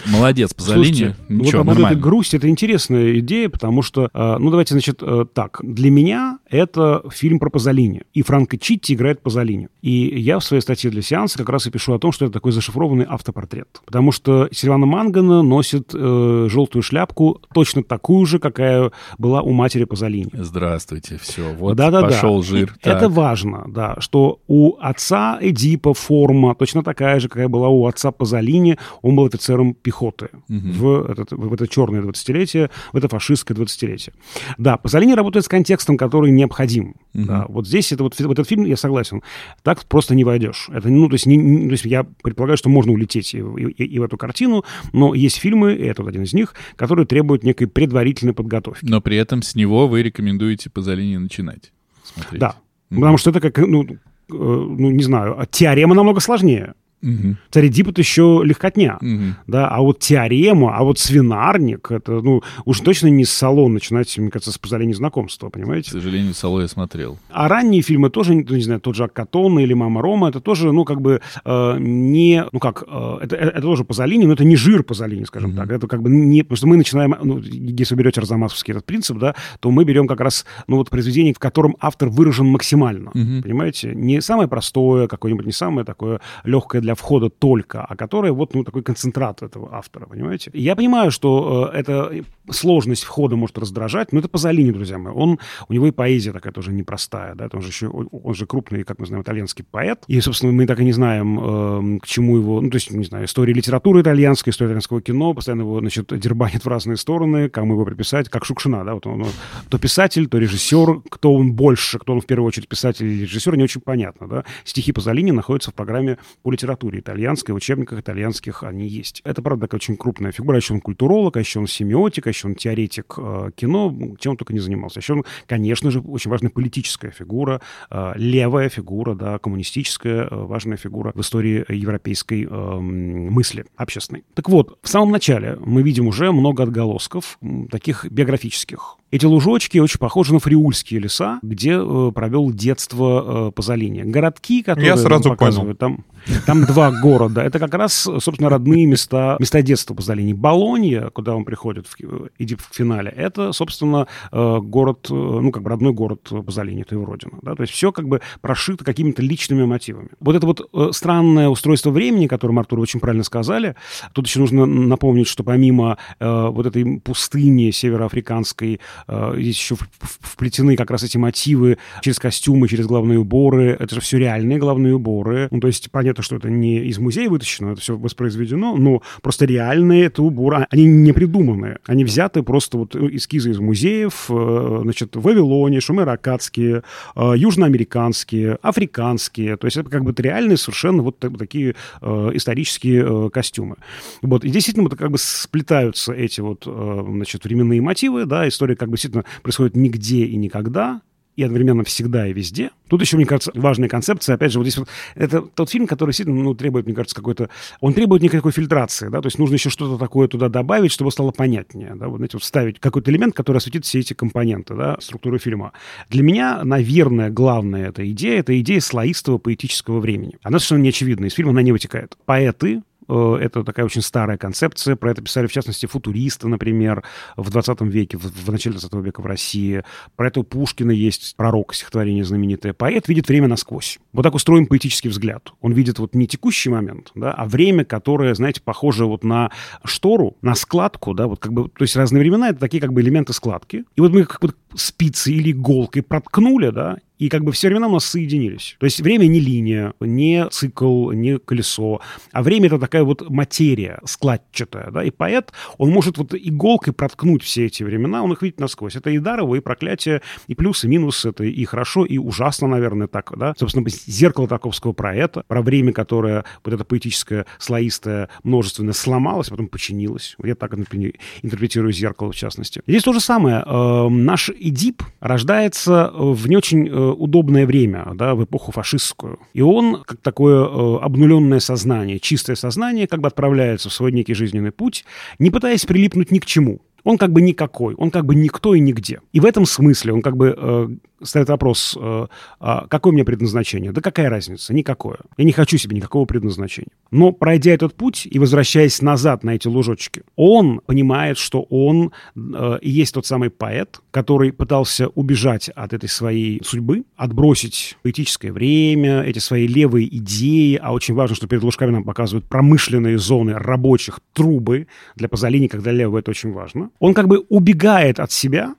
Молодец, Пазолини. Слушайте, вот нормально. этой грусти, это интересная идея, потому что, э, ну, давайте, значит, э, так. Для меня это фильм про Пазолини. И Франко Читти играет Пазолини. И я в своей статье для сеанса как раз и пишу о том, что это такой зашифрованный автопортрет. Потому что Сильвана Мангана носит э, желтую шляпку, точно такую же, какая была у матери Пазолини. Здравствуйте, все, вот Да-да-да. пошел жир. И Это важно, да, что у отца Эдипа форма точно такая же, какая была у отца Пазолини. Он был офицером пехоты в, этот, в это черное 20-летие, в это фашистское 20-летие. Да, Пазолини работает с контекстом, который необходим. Да, вот здесь это вот, вот этот фильм, я согласен, так просто не войдешь. Это, ну, то есть, не- не- то есть я предполагаю, что можно улететь и, в- и- и в эту картину, но есть фильмы, и это вот один из них, которые требуют некой предварительной подготовки. Но при этом с него вы рекомендуете Пазолини начинать смотреть. Да. Потому что это как, ну, э, ну, не знаю, а теорема намного сложнее. Мгм. Царь Эдип это еще легкотня. Мгм. Да, а вот теорема, а вот свинарник, это, ну, уж точно не салон начинать, мне кажется, с позволения знакомства, К понимаете? сожалению, Сало я смотрел. А ранние фильмы тоже, ну, не знаю, тот же Акатон или Мама Рома, это тоже, ну, как бы э, не, ну, как, э, это, это тоже Пазолини, но это не жир Пазолини, скажем так. Это как бы не, потому что мы начинаем, ну, если вы берете Арзамасовский этот принцип, да, то мы берем как раз, ну, вот произведение, в котором автор выражен максимально, понимаете? Не самое простое, какое-нибудь, не самое такое легкое для входа только, а которое вот, ну, такой концентрат этого автора, понимаете? Я понимаю, что э, эта сложность входа может раздражать, но это Пазолини, друзья мои. Он, у него и поэзия такая тоже непростая, да, он же еще, он же крупный, как мы знаем, итальянский поэт. И, собственно, мы так и не знаем, эм, к чему его, ну, то есть, не знаю, история литературы итальянской, история итальянского кино, постоянно его, значит, дербанит в разные стороны, кому его приписать, как Шукшина, да, вот он, он то писатель, то режиссер, кто он больше, кто он в первую очередь писатель или режиссер, не очень понятно, да. Стихи Пазолини находятся в программе по литературе итальянской, в учебниках итальянских они есть. Это, правда, такая очень крупная фигура, еще он культуролог, а еще он семиотик, еще он теоретик э, кино, чем он только не занимался. Еще он, конечно же, очень важная политическая фигура, э, левая фигура, да, коммунистическая, э, важная фигура в истории европейской мысли общественной. Так вот, в самом начале мы видим уже много отголосков таких биографических. Эти лужочки очень похожи на фриульские леса, где э, провел детство э, Пазолини. Городки, которые Я сразу показывают, там, там два города. Это как раз, собственно, родные места, места детства Пазолини. Болонья, куда он приходит в, Эдип в финале, это, собственно, э, город, э, ну, как бы родной город Пазолини, это его родина. Да? То есть все как бы прошито какими-то личными мотивами. Вот это вот э, странное устройство времени, которое Артур очень правильно сказали, тут еще нужно напомнить, что помимо э, вот этой пустыни североафриканской, здесь еще в- в- вплетены как раз эти мотивы через костюмы, через главные уборы. Это же все реальные главные уборы. Ну, то есть понятно, что это не из музея вытащено, это все воспроизведено, но просто реальные это уборы, а- они не придуманные. Они взяты просто вот э, эскизы из музеев, э, значит, Вавилоне, шумеро-аккадские, э, южноамериканские, африканские. То есть это как бы реальные совершенно вот так- такие э, исторические э, костюмы. Вот. И действительно вот как бы сплетаются эти вот, э, значит, временные мотивы, да, история как бы действительно происходит нигде и никогда, и одновременно всегда и везде. Тут еще, мне кажется, важная концепция. Опять же, вот здесь вот это тот фильм, который действительно ну, требует, мне кажется, какой-то... Он требует никакой фильтрации, да, то есть нужно еще что-то такое туда добавить, чтобы стало понятнее, да, вот, знаете, вот вставить какой-то элемент, который осветит все эти компоненты, да, структуры фильма. Для меня, наверное, главная эта идея, это идея слоистого поэтического времени. Она совершенно не очевидна, из фильма она не вытекает. Поэты, Это такая очень старая концепция. Про это писали, в частности, футуристы, например, в 20 веке, в, в начале 20 века в России. Про это у Пушкина есть пророк, стихотворение знаменитое. Поэт видит время насквозь. Вот так устроен поэтический взгляд. Он видит вот не текущий момент, да, а время, которое, знаете, похоже вот на штору, на складку, да, вот как бы, то есть разные времена — это такие как бы элементы складки. И вот мы как бы спицей или иголкой проткнули, да, и как бы все времена у нас соединились. То есть время не линия, не цикл, не колесо, а время это такая вот материя складчатая, да, и поэт, он может вот иголкой проткнуть все эти времена, он их видит насквозь. Это и дарово, и проклятие, и плюс, и минус, это и хорошо, и ужасно, наверное, так, да. Собственно, зеркало Тарковского про это, про время, которое вот это поэтическое, слоистое, множественное сломалось, а потом починилось. Я так например, интерпретирую зеркало, в частности. Здесь то же самое. Э, Наш Эдип рождается в не очень э, удобное время, да, в эпоху фашистскую. И он, как такое э, обнуленное сознание, чистое сознание, как бы отправляется в свой некий жизненный путь, не пытаясь прилипнуть ни к чему. Он как бы никакой, он как бы никто и нигде. И в этом смысле он как бы э, ставит вопрос, э, а какое у меня предназначение? Да какая разница? Никакое. Я не хочу себе никакого предназначения. Но пройдя этот путь и возвращаясь назад на эти лужочки, он понимает, что он э, и есть тот самый поэт, который пытался убежать от этой своей судьбы, отбросить поэтическое время, эти свои левые идеи, а очень важно, что перед лужками нам показывают промышленные зоны рабочих, трубы для Пазолини, когда левое это очень важно. Он как бы убегает от себя,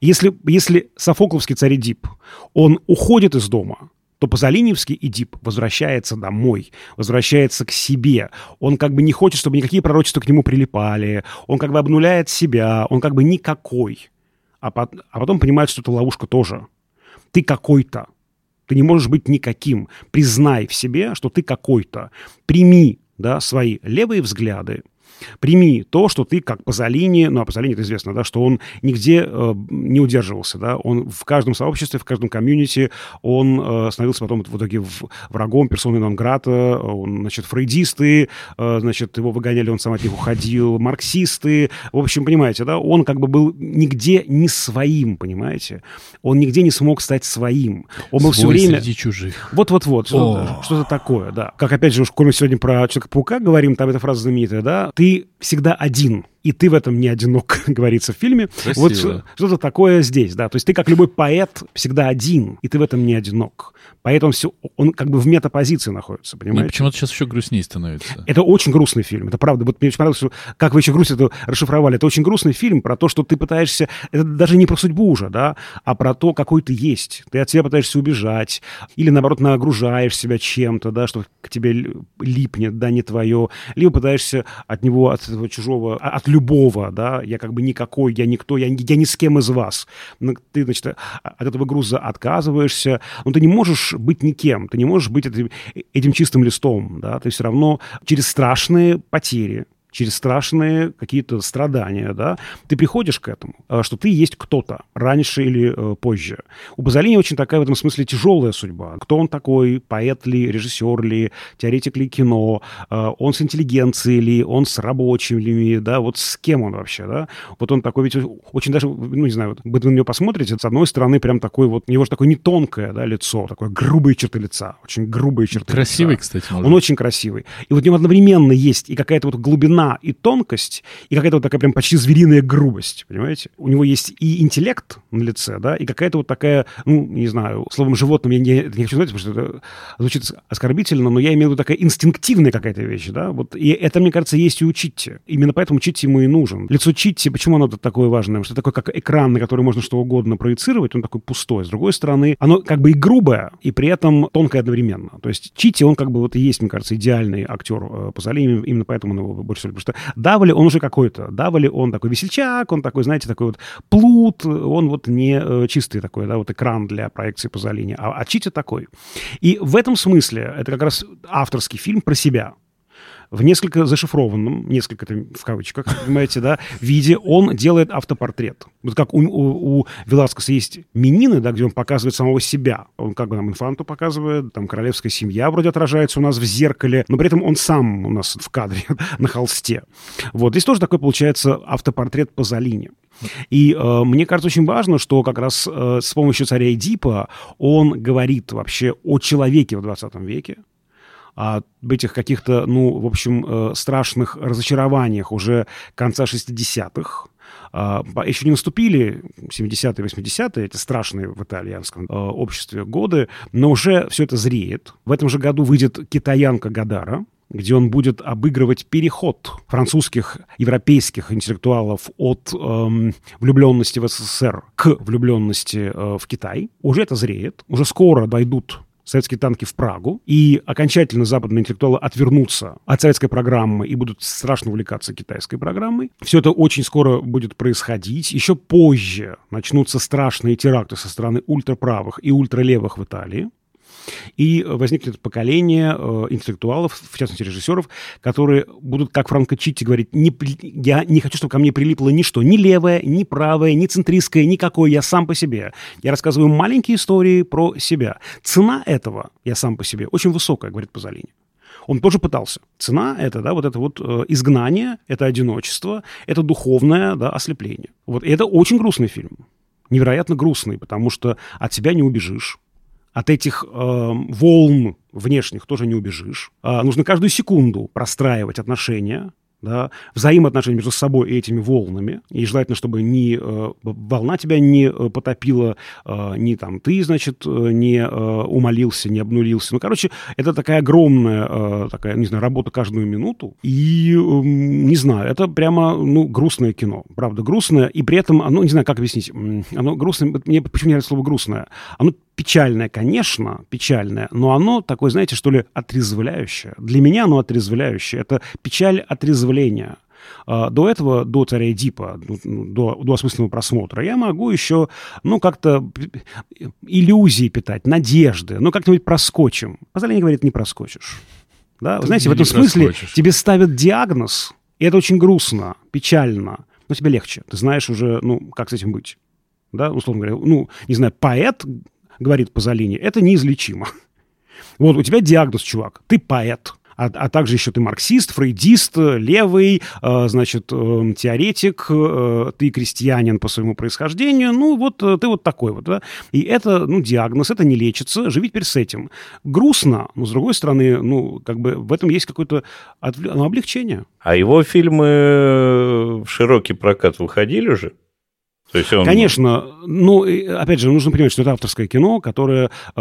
если, если Софокловский царь Эдип, он уходит из дома, то Пазолиневский Эдип возвращается домой, возвращается к себе. Он как бы не хочет, чтобы никакие пророчества к нему прилипали. Он как бы обнуляет себя, он как бы никакой. А, по, а потом понимает, что это ловушка тоже. Ты какой-то. Ты не можешь быть никаким. Признай в себе, что ты какой-то. Прими да, свои левые взгляды, Прими то, что ты как Пазолини, ну, а Пазолини это известно, да, что он нигде э, не удерживался, да, он в каждом сообществе, в каждом комьюнити, он э, становился потом в итоге врагом персоны Нонграта, он, значит, фрейдисты, э, значит, его выгоняли, он сам от них уходил, марксисты, в общем, понимаете, да, он как бы был нигде не своим, понимаете, он нигде не смог стать своим, он был Свой все время... среди чужих. Вот-вот-вот, что-то, что такое, да. Как, опять же, уж, коль мы сегодня про Человека-паука говорим, там эта фраза знаменитая, да, ты всегда один и ты в этом не одинок, [LAUGHS] говорится в фильме. Красиво. Вот что-то такое здесь, да. То есть ты, как любой поэт, всегда один, и ты в этом не одинок. Поэт, он, все, он как бы в метапозиции находится, понимаете? почему-то сейчас еще грустнее становится. Это очень грустный фильм, это правда. Вот мне очень понравилось, что как вы еще грусть это расшифровали. Это очень грустный фильм про то, что ты пытаешься... Это даже не про судьбу уже, да, а про то, какой ты есть. Ты от себя пытаешься убежать. Или, наоборот, нагружаешь себя чем-то, да, что к тебе липнет, да, не твое. Либо пытаешься от него, от этого чужого, а, от любого, да, я как бы никакой, я никто, я, я ни с кем из вас. Ну, Ты, значит, от этого груза отказываешься, но ты не можешь быть никем, ты не можешь быть этим, этим чистым листом, да, ты все равно через страшные потери, через страшные какие-то страдания, да, ты приходишь к этому, э, что ты есть кто-то, раньше или э, позже. У Базолини очень такая в этом смысле тяжелая судьба. Кто он такой? Поэт ли, режиссер ли, теоретик ли кино? Э, он с интеллигенцией ли? Он с рабочими, да? Вот с кем он вообще, да? Вот он такой ведь очень даже, ну, не знаю, вот, вы на него посмотрите, с одной стороны прям такой вот, у него же такое не тонкое, да, лицо, такое грубые черты лица, очень грубые черты Красивый, лица. кстати, может. Он очень красивый. И вот у него одновременно есть и какая-то вот глубина и тонкость, и какая-то вот такая прям почти звериная грубость, понимаете? У него есть и интеллект на лице, да, и какая-то вот такая, ну, не знаю, словом животным я не, не хочу знать, потому что это звучит оскорбительно, но я имею в виду такая инстинктивная какая-то вещь, да, вот, и это, мне кажется, есть и у Читти. Именно поэтому Читти ему и нужен. Лицо Читти, почему оно такое важное? Потому что такое, как экран, на который можно что угодно проецировать, он такой пустой. С другой стороны, оно как бы и грубое, и при этом тонкое одновременно. То есть Читти, он как бы вот и есть, мне кажется, идеальный актер э, Пазолини, именно поэтому он его больше потому что Давали он уже какой-то. Давали он такой весельчак, он такой, знаете, такой вот плут, он вот не э, чистый такой, да, вот экран для проекции Пазолини, а, а Чити такой. И в этом смысле это как раз авторский фильм про себя в несколько зашифрованном, несколько это в кавычках, понимаете, да, виде он делает автопортрет. Вот как у, у, у Веласкеса есть минины, да, где он показывает самого себя. Он как бы нам инфанту показывает, там королевская семья вроде отражается у нас в зеркале, но при этом он сам у нас в кадре [LAUGHS] на холсте. Вот здесь тоже такой получается автопортрет Пазолини. И э, мне кажется очень важно, что как раз э, с помощью царя Эдипа он говорит вообще о человеке в 20 веке, об этих каких-то, ну, в общем, э, страшных разочарованиях уже конца 60-х. А, еще не наступили 70-е, 80-е, эти страшные в итальянском э, обществе годы, но уже все это зреет. В этом же году выйдет «Китаянка Гадара», где он будет обыгрывать переход французских, европейских интеллектуалов от эм, влюбленности в СССР к влюбленности э, в Китай. Уже это зреет, уже скоро дойдут советские танки в Прагу, и окончательно западные интеллектуалы отвернутся от советской программы и будут страшно увлекаться китайской программой. Все это очень скоро будет происходить. Еще позже начнутся страшные теракты со стороны ультраправых и ультралевых в Италии. И возникнет поколение э, интеллектуалов, в частности режиссеров, которые будут, как Франко Читти говорит, не, я не хочу, чтобы ко мне прилипло ничто, ни левое, ни правое, ни центристское, никакое, я сам по себе. Я рассказываю маленькие истории про себя. Цена этого, я сам по себе, очень высокая, говорит Пазолини. Он тоже пытался. Цена — это, да, вот это вот э, изгнание, это одиночество, это духовное, да, ослепление. Вот и это очень грустный фильм. Невероятно грустный, потому что от себя не убежишь. От этих э, волн внешних тоже не убежишь. Э, нужно каждую секунду простраивать отношения, да, взаимоотношения между собой и этими волнами. И желательно, чтобы ни э, волна тебя не э, потопила, э, ни там ты, значит, э, не э, умолился, не обнулился. Ну, короче, это такая огромная, э, такая, не знаю, работа каждую минуту. И, э, не знаю, это прямо, ну, грустное кино. Правда, грустное. И при этом, оно, не знаю, как объяснить, оно грустное, мне почему не нравится слово грустное? Оно печальное, конечно, печальное, но оно такое, знаете, что ли, отрезвляющее. Для меня оно отрезвляющее. Это печаль отрезвления. А, до этого, до «Царя Эдипа», ну, до, до осмысленного просмотра, я могу еще, ну, как-то иллюзии питать, надежды, ну, как-нибудь проскочим. Позолини говорит, не проскочишь. Да? Вы знаете, в этом смысле тебе ставят диагноз, и это очень грустно, печально, но тебе легче. Ты знаешь уже, ну, как с этим быть. Да, условно говоря, ну, не знаю, поэт говорит Пазолини, это неизлечимо. [LAUGHS] Вот у тебя диагноз, чувак, ты поэт, а, а также еще ты марксист, фрейдист, левый, э, значит, э, теоретик, э, ты крестьянин по своему происхождению, ну вот э, ты вот такой вот, да. И это, ну, диагноз, это не лечится, живи теперь с этим. Грустно, но с другой стороны, ну, как бы в этом есть какое-то ну, облегчение. А его фильмы в широкий прокат выходили уже? То есть он... Конечно, ну, опять же, нужно понимать, что это авторское кино, которое, э,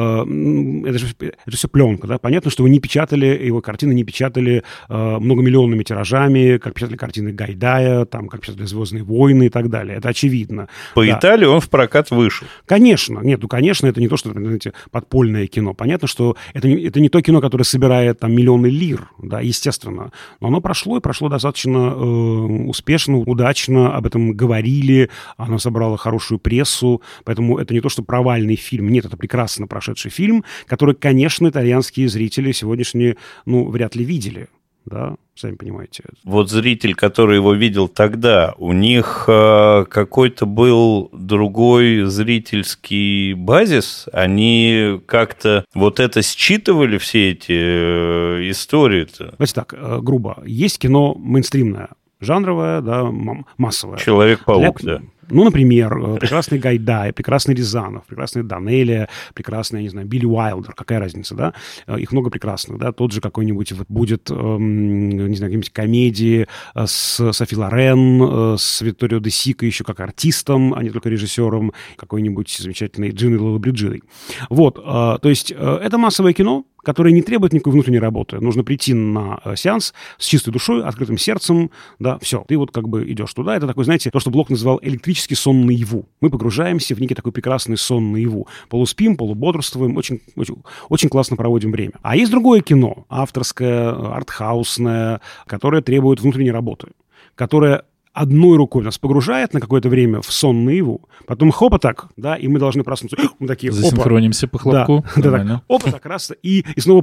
это, же, это все пленка, да, понятно, что вы не печатали, его картины не печатали э, многомиллионными тиражами, как печатали картины Гайдая, там, как печатали «Звездные войны» и так далее, это очевидно. По да. Италии он в прокат вышел. Конечно, нет, ну, конечно, это не то, что, знаете, подпольное кино, понятно, что это не, это не то кино, которое собирает там миллионы лир, да, естественно, но оно прошло и прошло достаточно э, успешно, удачно, об этом говорили, оно собрала хорошую прессу, поэтому это не то, что провальный фильм. Нет, это прекрасно прошедший фильм, который, конечно, итальянские зрители сегодняшние, ну, вряд ли видели да, сами понимаете. Вот зритель, который его видел тогда, у них э, какой-то был другой зрительский базис, они как-то вот это считывали все эти э, истории-то. Давайте так, э, грубо. Есть кино мейнстримное, жанровое, да, массовое. Человек-паук, Для... да. Ну, например, э, прекрасный Гайдай, прекрасный Рязанов, прекрасный Данелия, прекрасный, я не знаю, Билли Уайлдер, какая разница, да? Э, их много прекрасных, да? Тот же какой-нибудь вот будет, эм, не знаю, какие-нибудь комедии э, с Софи Лорен, с Викторио де Сико еще как артистом, а не только режиссером, какой-нибудь замечательный Джинни Лола Бриджиной. Вот, то есть это массовое кино, которая не требует никакой внутренней работы. Нужно прийти на э, сеанс с чистой душой, открытым сердцем, да, все. Ты вот как бы идешь туда. Это такой, знаете, то, что Блок называл электрический сон наяву. Мы погружаемся в некий такой прекрасный сон наяву. Полуспим, полубодрствуем, очень, очень, очень классно проводим время. А есть другое кино, авторское, артхаусное, которое требует внутренней работы которое одной рукой нас погружает на какое-то время в сон наяву, потом хопа так, да, и мы должны проснуться. [CLEARS THROAT] Мы такие, Засинхронимся по хлопку. [LAUGHS] Да, да, так, опа, так раз, и, и снова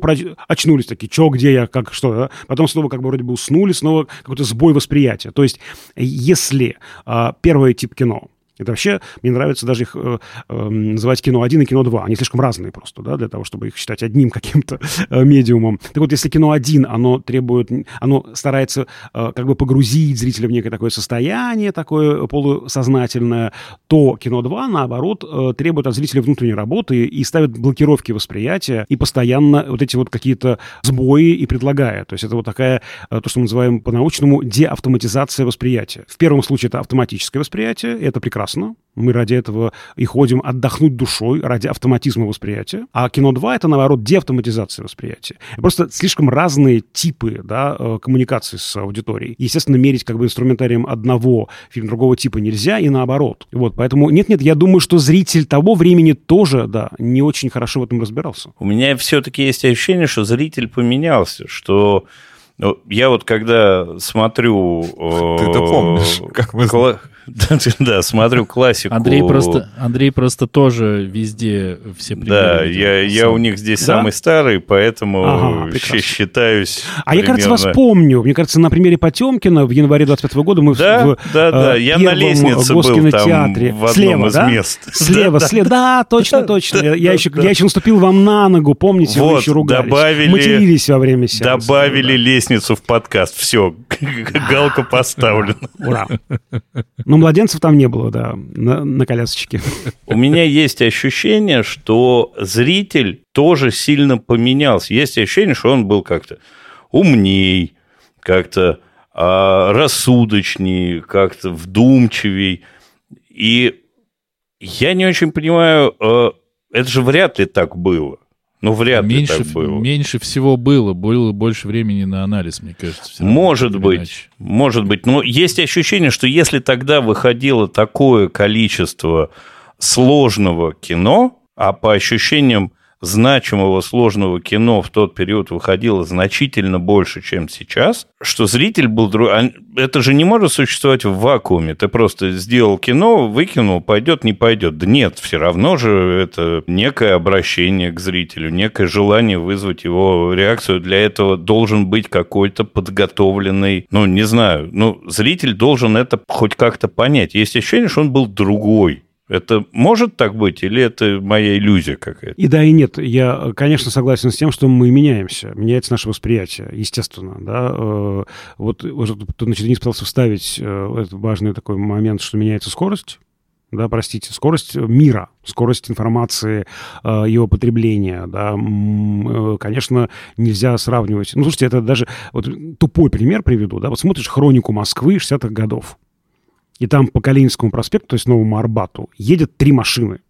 очнулись такие, что, где я, как, что, да? Потом снова как бы вроде бы уснули, снова какой-то сбой восприятия. То есть, если а, первый тип кино, это вообще, мне нравится даже их э, э, называть кино 1 и кино 2. Они слишком разные просто, да, для того, чтобы их считать одним каким-то э, медиумом. Так вот, если кино 1, оно требует, оно старается э, как бы погрузить зрителя в некое такое состояние, такое полусознательное, то кино 2, наоборот, э, требует от зрителя внутренней работы и ставит блокировки восприятия и постоянно вот эти вот какие-то сбои и предлагает. То есть это вот такая, э, то, что мы называем по-научному, деавтоматизация восприятия. В первом случае это автоматическое восприятие, это прекрасно прекрасно. Мы ради этого и ходим отдохнуть душой, ради автоматизма восприятия. А кино 2 — это, наоборот, деавтоматизация восприятия. Просто слишком разные типы да, э, коммуникации с аудиторией. Естественно, мерить как бы инструментарием одного фильма другого типа нельзя, и наоборот. Вот, поэтому нет-нет, я думаю, что зритель того времени тоже, да, не очень хорошо в этом разбирался. У меня все-таки есть ощущение, что зритель поменялся, что я вот когда смотрю... Ты-то э, помнишь, как мы [LAUGHS] Да, смотрю классику. Андрей просто, Андрей просто тоже везде все примеры. Да, я, я у них здесь Да? самый старый, поэтому считаюсь А я, кажется, вас помню. Мне кажется, на примере Потемкина в январе 25 года мы в- Да, в да, да, э, я на первом лестнице был там в одном слева, из да? мест. [LAUGHS] Слева, Да, слева. Да, точно, точно. Я- еще, я еще наступил вам на ногу, помните, вы еще ругались. добавили- Матерились во время сеанса. Добавили Да. Лестницу в подкаст. Все, [LAUGHS] галка поставлена. Ура. Но младенцев там не было, да, на, на колясочке. У меня есть ощущение, что зритель тоже сильно поменялся. Есть ощущение, что он был как-то умней, как-то а, рассудочней, как-то вдумчивей. И я не очень понимаю, э, это же вряд ли так было. Ну, вряд меньше, ли так было. меньше всего было, было больше времени на анализ, мне кажется. равно, Может или быть, иначе. может быть. Но есть ощущение, что если тогда выходило такое количество сложного кино, а по ощущениям значимого сложного кино в тот период выходило значительно больше, чем сейчас, что зритель был... а Это же не может существовать в вакууме. Ты просто сделал кино, выкинул, пойдет, не пойдет. Да нет, все равно же это некое обращение к зрителю, некое желание вызвать его реакцию. Для этого должен быть какой-то подготовленный, ну, не знаю, ну, зритель должен это хоть как-то понять. Есть ощущение, что он был другой. Это может так быть или это моя иллюзия какая-то? И да, и нет. Я, конечно, согласен с тем, что мы меняемся. Меняется наше восприятие, естественно. Да? Э, Вот уже значит, Денис пытался вставить э, этот важный такой момент, что меняется скорость. Да, простите, скорость мира, скорость информации, э, его потребления, да, конечно, нельзя сравнивать. Ну, слушайте, это даже вот тупой пример приведу, да, вот смотришь хронику Москвы 60-х годов, и там по Калининскому проспекту, то есть Новому Арбату, едет три машины.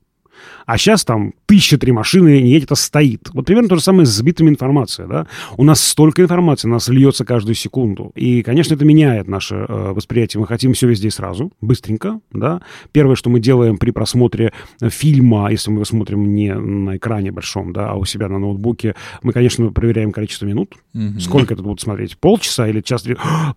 А сейчас там тысяча три машины не едет, а стоит. Вот примерно то же самое с сбитыми информацией. Да? У нас столько информации, у нас льется каждую секунду. И, конечно, это меняет наше э, восприятие. Мы хотим все везде и сразу, быстренько. Да? Первое, что мы делаем при просмотре э, фильма, если мы его смотрим не на экране большом, да, а у себя на ноутбуке, мы, конечно, проверяем количество минут. Мгм. Сколько это будут смотреть? Полчаса или час?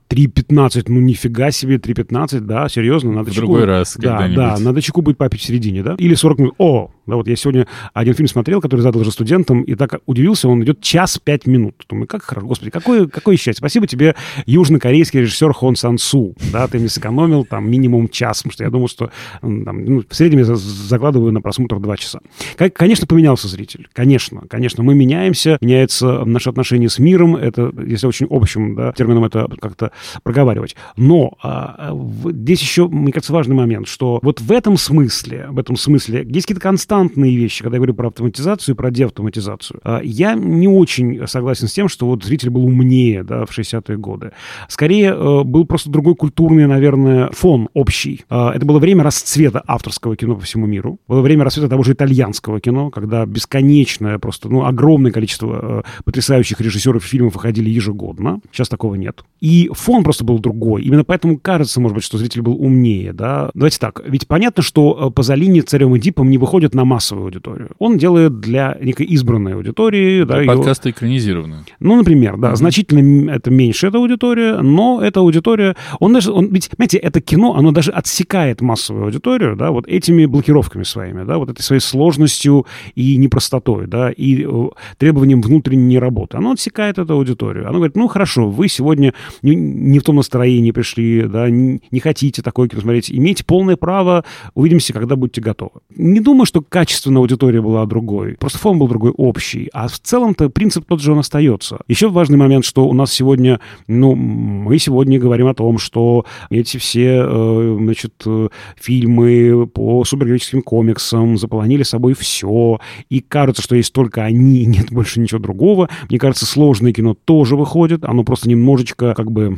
3.15. Ну, нифига себе, 3.15, да, серьезно. Надо В чеку- другой раз Да, когда-нибудь. да, надо чеку будет попить в середине, да? Или 40 минут. О, да, вот я сегодня один фильм смотрел, который задал же студентам, и так удивился, он идет час пять минут. Думаю, как хорошо, господи, какое, какое счастье. Спасибо тебе, южнокорейский режиссер Хон Сан Су, да, ты мне сэкономил там минимум час, потому что я думал, что там, ну, в среднем я за- закладываю на просмотр два часа. Как- Конечно, поменялся зритель, конечно, конечно, мы меняемся, меняется наше отношение с миром, это, если очень общим да, термином это как-то проговаривать. Но а, в- здесь еще, мне кажется, важный момент, что вот в этом смысле, в этом смысле есть какие-то константные вещи, когда я говорю про автоматизацию и про деавтоматизацию. А, Я не очень согласен с тем, что вот зритель был умнее да, в 60-е годы. Скорее, э, был просто другой культурный, наверное, фон общий. А, Это было время расцвета авторского кино по всему миру. Было время расцвета того же итальянского кино, когда бесконечное, просто ну, огромное количество э, потрясающих режиссеров фильмов выходили ежегодно. Сейчас такого нет. И фон просто был другой. Именно поэтому кажется, может быть, что зритель был умнее. Да? Давайте так. Ведь понятно, что э, Пазолини царем Дипом не выходит на массовую аудиторию. Он делает для некой избранной аудитории. Да, ее- Подкасты экранизированы. ну, например, да, значительно м- это меньше эта аудитория, но эта аудитория, он даже, он, ведь, знаете, это кино, оно даже отсекает массовую аудиторию, да, вот этими блокировками своими, да, вот этой своей сложностью и непростотой, да, и э, требованием внутренней работы. Оно отсекает эту аудиторию. Оно говорит, ну, хорошо, вы сегодня не, не в том настроении пришли, да, не, не хотите такое кино смотреть, имеете полное право, увидимся, когда будете готовы. Не думаю, что качественная аудитория была другой, просто фон был другой общий, а в целом-то принцип тот же он остается. Еще важный момент, что у нас сегодня, ну, мы сегодня говорим о том, что эти все, э, значит, э, фильмы по супергероическим комиксам заполонили собой все, и кажется, что есть только они, нет больше ничего другого. Мне кажется, сложное кино тоже выходит, оно просто немножечко, как бы,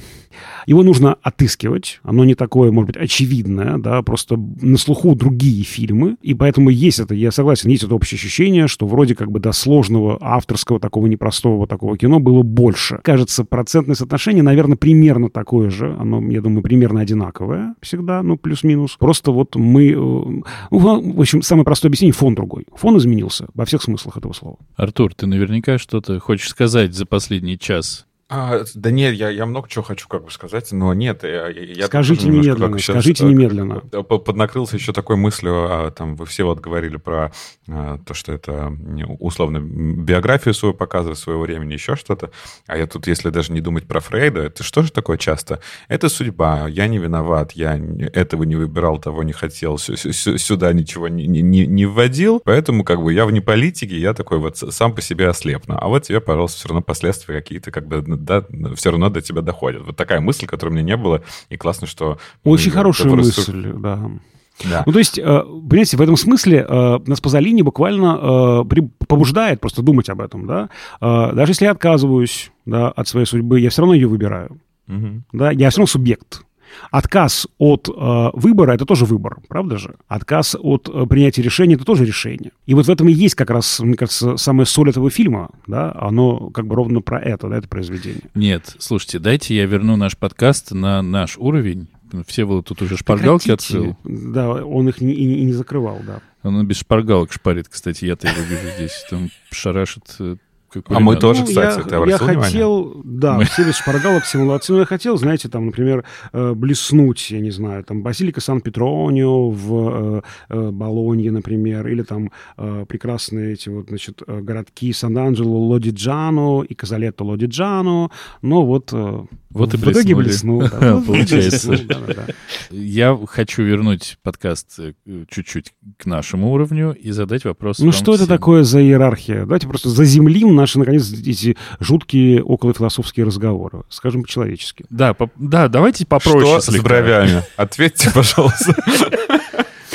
его нужно отыскивать, оно не такое, может быть, очевидное, да, просто на слуху другие фильмы, и поэтому есть это, я согласен, есть это общее ощущение, что вроде как бы до сложного авторского такого непростого такого кино было больше. Кажется, процентное соотношение, наверное, примерно такое же, оно, я думаю, примерно одинаковое всегда, ну, плюс-минус. Просто вот мы, э, ну, в общем, самое простое объяснение, фон другой. Фон изменился во всех смыслах этого слова. Артур, ты наверняка что-то хочешь сказать за последний час А, да нет, я, я много чего хочу как бы сказать, но нет. Я, я скажите немедленно, сейчас, скажите немедленно. Поднакрылся еще такой мыслью, а, там вы все вот говорили про а, то, что это условно биографию свою показывает своего времени, еще что-то. А я тут, если даже не думать про Фрейда, это что же такое часто? Это судьба, я не виноват, я этого не выбирал, того не хотел, сюда ничего не, не, не вводил, поэтому как бы я вне политики, я такой вот сам по себе ослепну. А вот тебе, пожалуйста, все равно последствия какие-то как бы, да, все равно до тебя доходят. Вот такая мысль, которой у меня не было, и классно, что... Очень хорошая мысль, да. Да. Ну, то есть, э, понимаете, в этом смысле э, нас Пазолини буквально э, побуждает просто думать об этом, да. Даже если я отказываюсь да, от своей судьбы, я все равно ее выбираю. Угу. Да, я все равно субъект. Отказ от э, выбора это тоже выбор, правда же? Отказ от э, принятия решения это тоже решение. И вот в этом и есть как раз, мне кажется, самая соль этого фильма, да, оно как бы ровно про это, да, это произведение. Нет, слушайте, дайте я верну наш подкаст на наш уровень. Все вы тут уже шпаргалки Прекратите. открыл. Да, он их не, и не закрывал, да. Он без шпаргалок шпарит, кстати, я-то его вижу здесь. Там шарашит э, а мы тоже, ну, кстати, я, ты обратил я хотел, да, мы... все без шпаргалок, молодцы, но я хотел, знаете, там, например, э, блеснуть, я не знаю, там, Базилика Сан-Петронио в э, э, Болонье, например, или там э, прекрасные эти вот, значит, городки Сан-Анджело, Лодиджано и Казалетто Лодиджано, но вот... Вот и в итоге блеснул. [LAUGHS] Получается. Я хочу вернуть подкаст чуть-чуть к нашему уровню и задать вопрос Ну что это такое за иерархия? Давайте просто заземлим наши, наконец, эти жуткие околофилософские разговоры. Скажем по-человечески. Да, да, давайте попроще. Что с бровями? Ответьте, пожалуйста.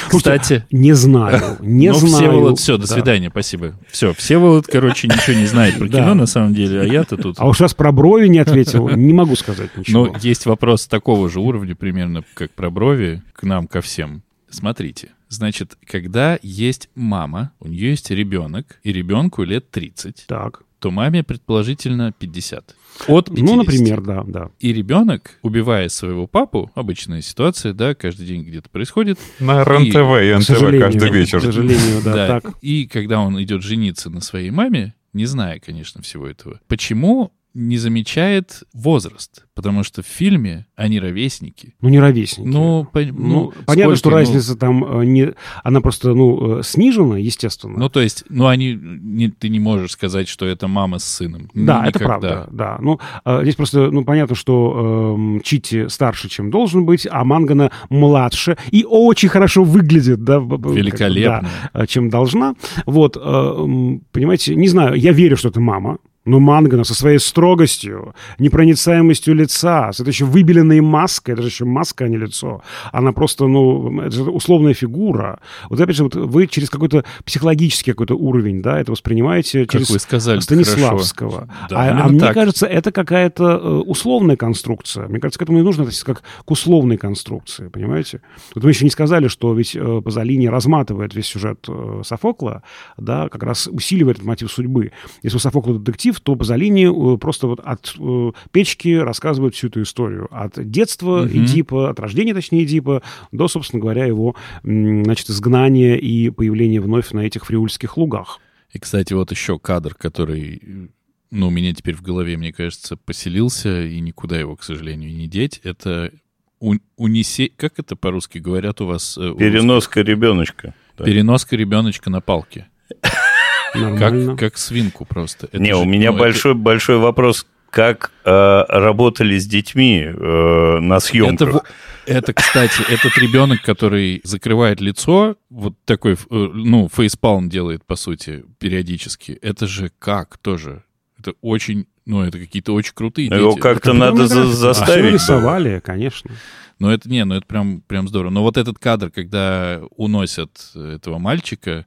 Кстати. Не знаю, не ну, знаю. Всеволод, все, до свидания, спасибо. Все, Всеволод, короче, ничего не знает про [LAUGHS] кино на самом деле, а я-то тут... А уж раз про брови не ответил, не могу сказать ничего. Но есть вопрос такого же уровня примерно, как про брови, к нам, ко всем. Смотрите, значит, когда есть мама, у нее есть ребенок, и ребенку лет 30, так. то маме предположительно 50. От 50. Ну, например, да, да. И ребенок, убивая своего папу, обычная ситуация, да, каждый день где-то происходит. На РНТВ и, и НТВ каждый вечер. К сожалению, да, да. так. И когда он идет жениться на своей маме, не зная, конечно, всего этого, почему не замечает возраст, потому что в фильме они ровесники. Ну, не ровесники. Ну, по, ну, ну понятно, что ну, разница там э, не... Она просто, ну, э, снижена, естественно. Ну, то есть, ну, они... Не, ты не можешь сказать, что это мама с сыном. Да, Никогда. это правда, да. Ну, э, здесь просто, ну, понятно, что э, Чити старше, чем должен быть, а Мангана младше и очень хорошо выглядит, да. Великолепно. Да, чем должна. Вот, э, понимаете, не знаю, я верю, что это мама, но Мангана со своей строгостью, непроницаемостью лица, с этой еще выбеленной маской, это же еще маска, а не лицо, она просто, ну, это же условная фигура. Вот опять же, вот вы через какой-то психологический какой-то уровень, да, это воспринимаете как через вы сказали, Станиславского. Да, а а мне кажется, это какая-то э, условная конструкция. Мне кажется, к этому и нужно относиться как к условной конструкции, понимаете? Вот мы еще не сказали, что ведь э, Пазолини разматывает весь сюжет э, Софокла, да, как раз усиливает этот мотив судьбы. Если у Софокла детектив, детектив, то Пазолини э, просто вот от э, печки рассказывает всю эту историю. От детства угу. Эдипа, от рождения, точнее, Эдипа, до, собственно говоря, его, значит, изгнания и появления вновь на этих фриульских лугах. И, кстати, вот еще кадр, который ну, у меня теперь в голове, мне кажется, поселился, и никуда его, к сожалению, не деть. Это у, унесе... Как это по-русски говорят у вас? Э, Переноска ребеночка. Да. Переноска ребеночка на палке. [LAUGHS] Как, как свинку просто. Это Не, же, у меня ну, большой, это... большой вопрос. Как э, работали с детьми э, на съемках? Это, это, кстати, этот ребенок, который закрывает лицо, вот такой, э, ну, фейспалм делает, по сути, периодически. Это же как тоже? Это очень, ну, это какие-то очень крутые Его дети. как-то надо за заставить. А рисовали, конечно. Но это, не, ну это прям, прям здорово. Но вот этот кадр, когда уносят этого мальчика,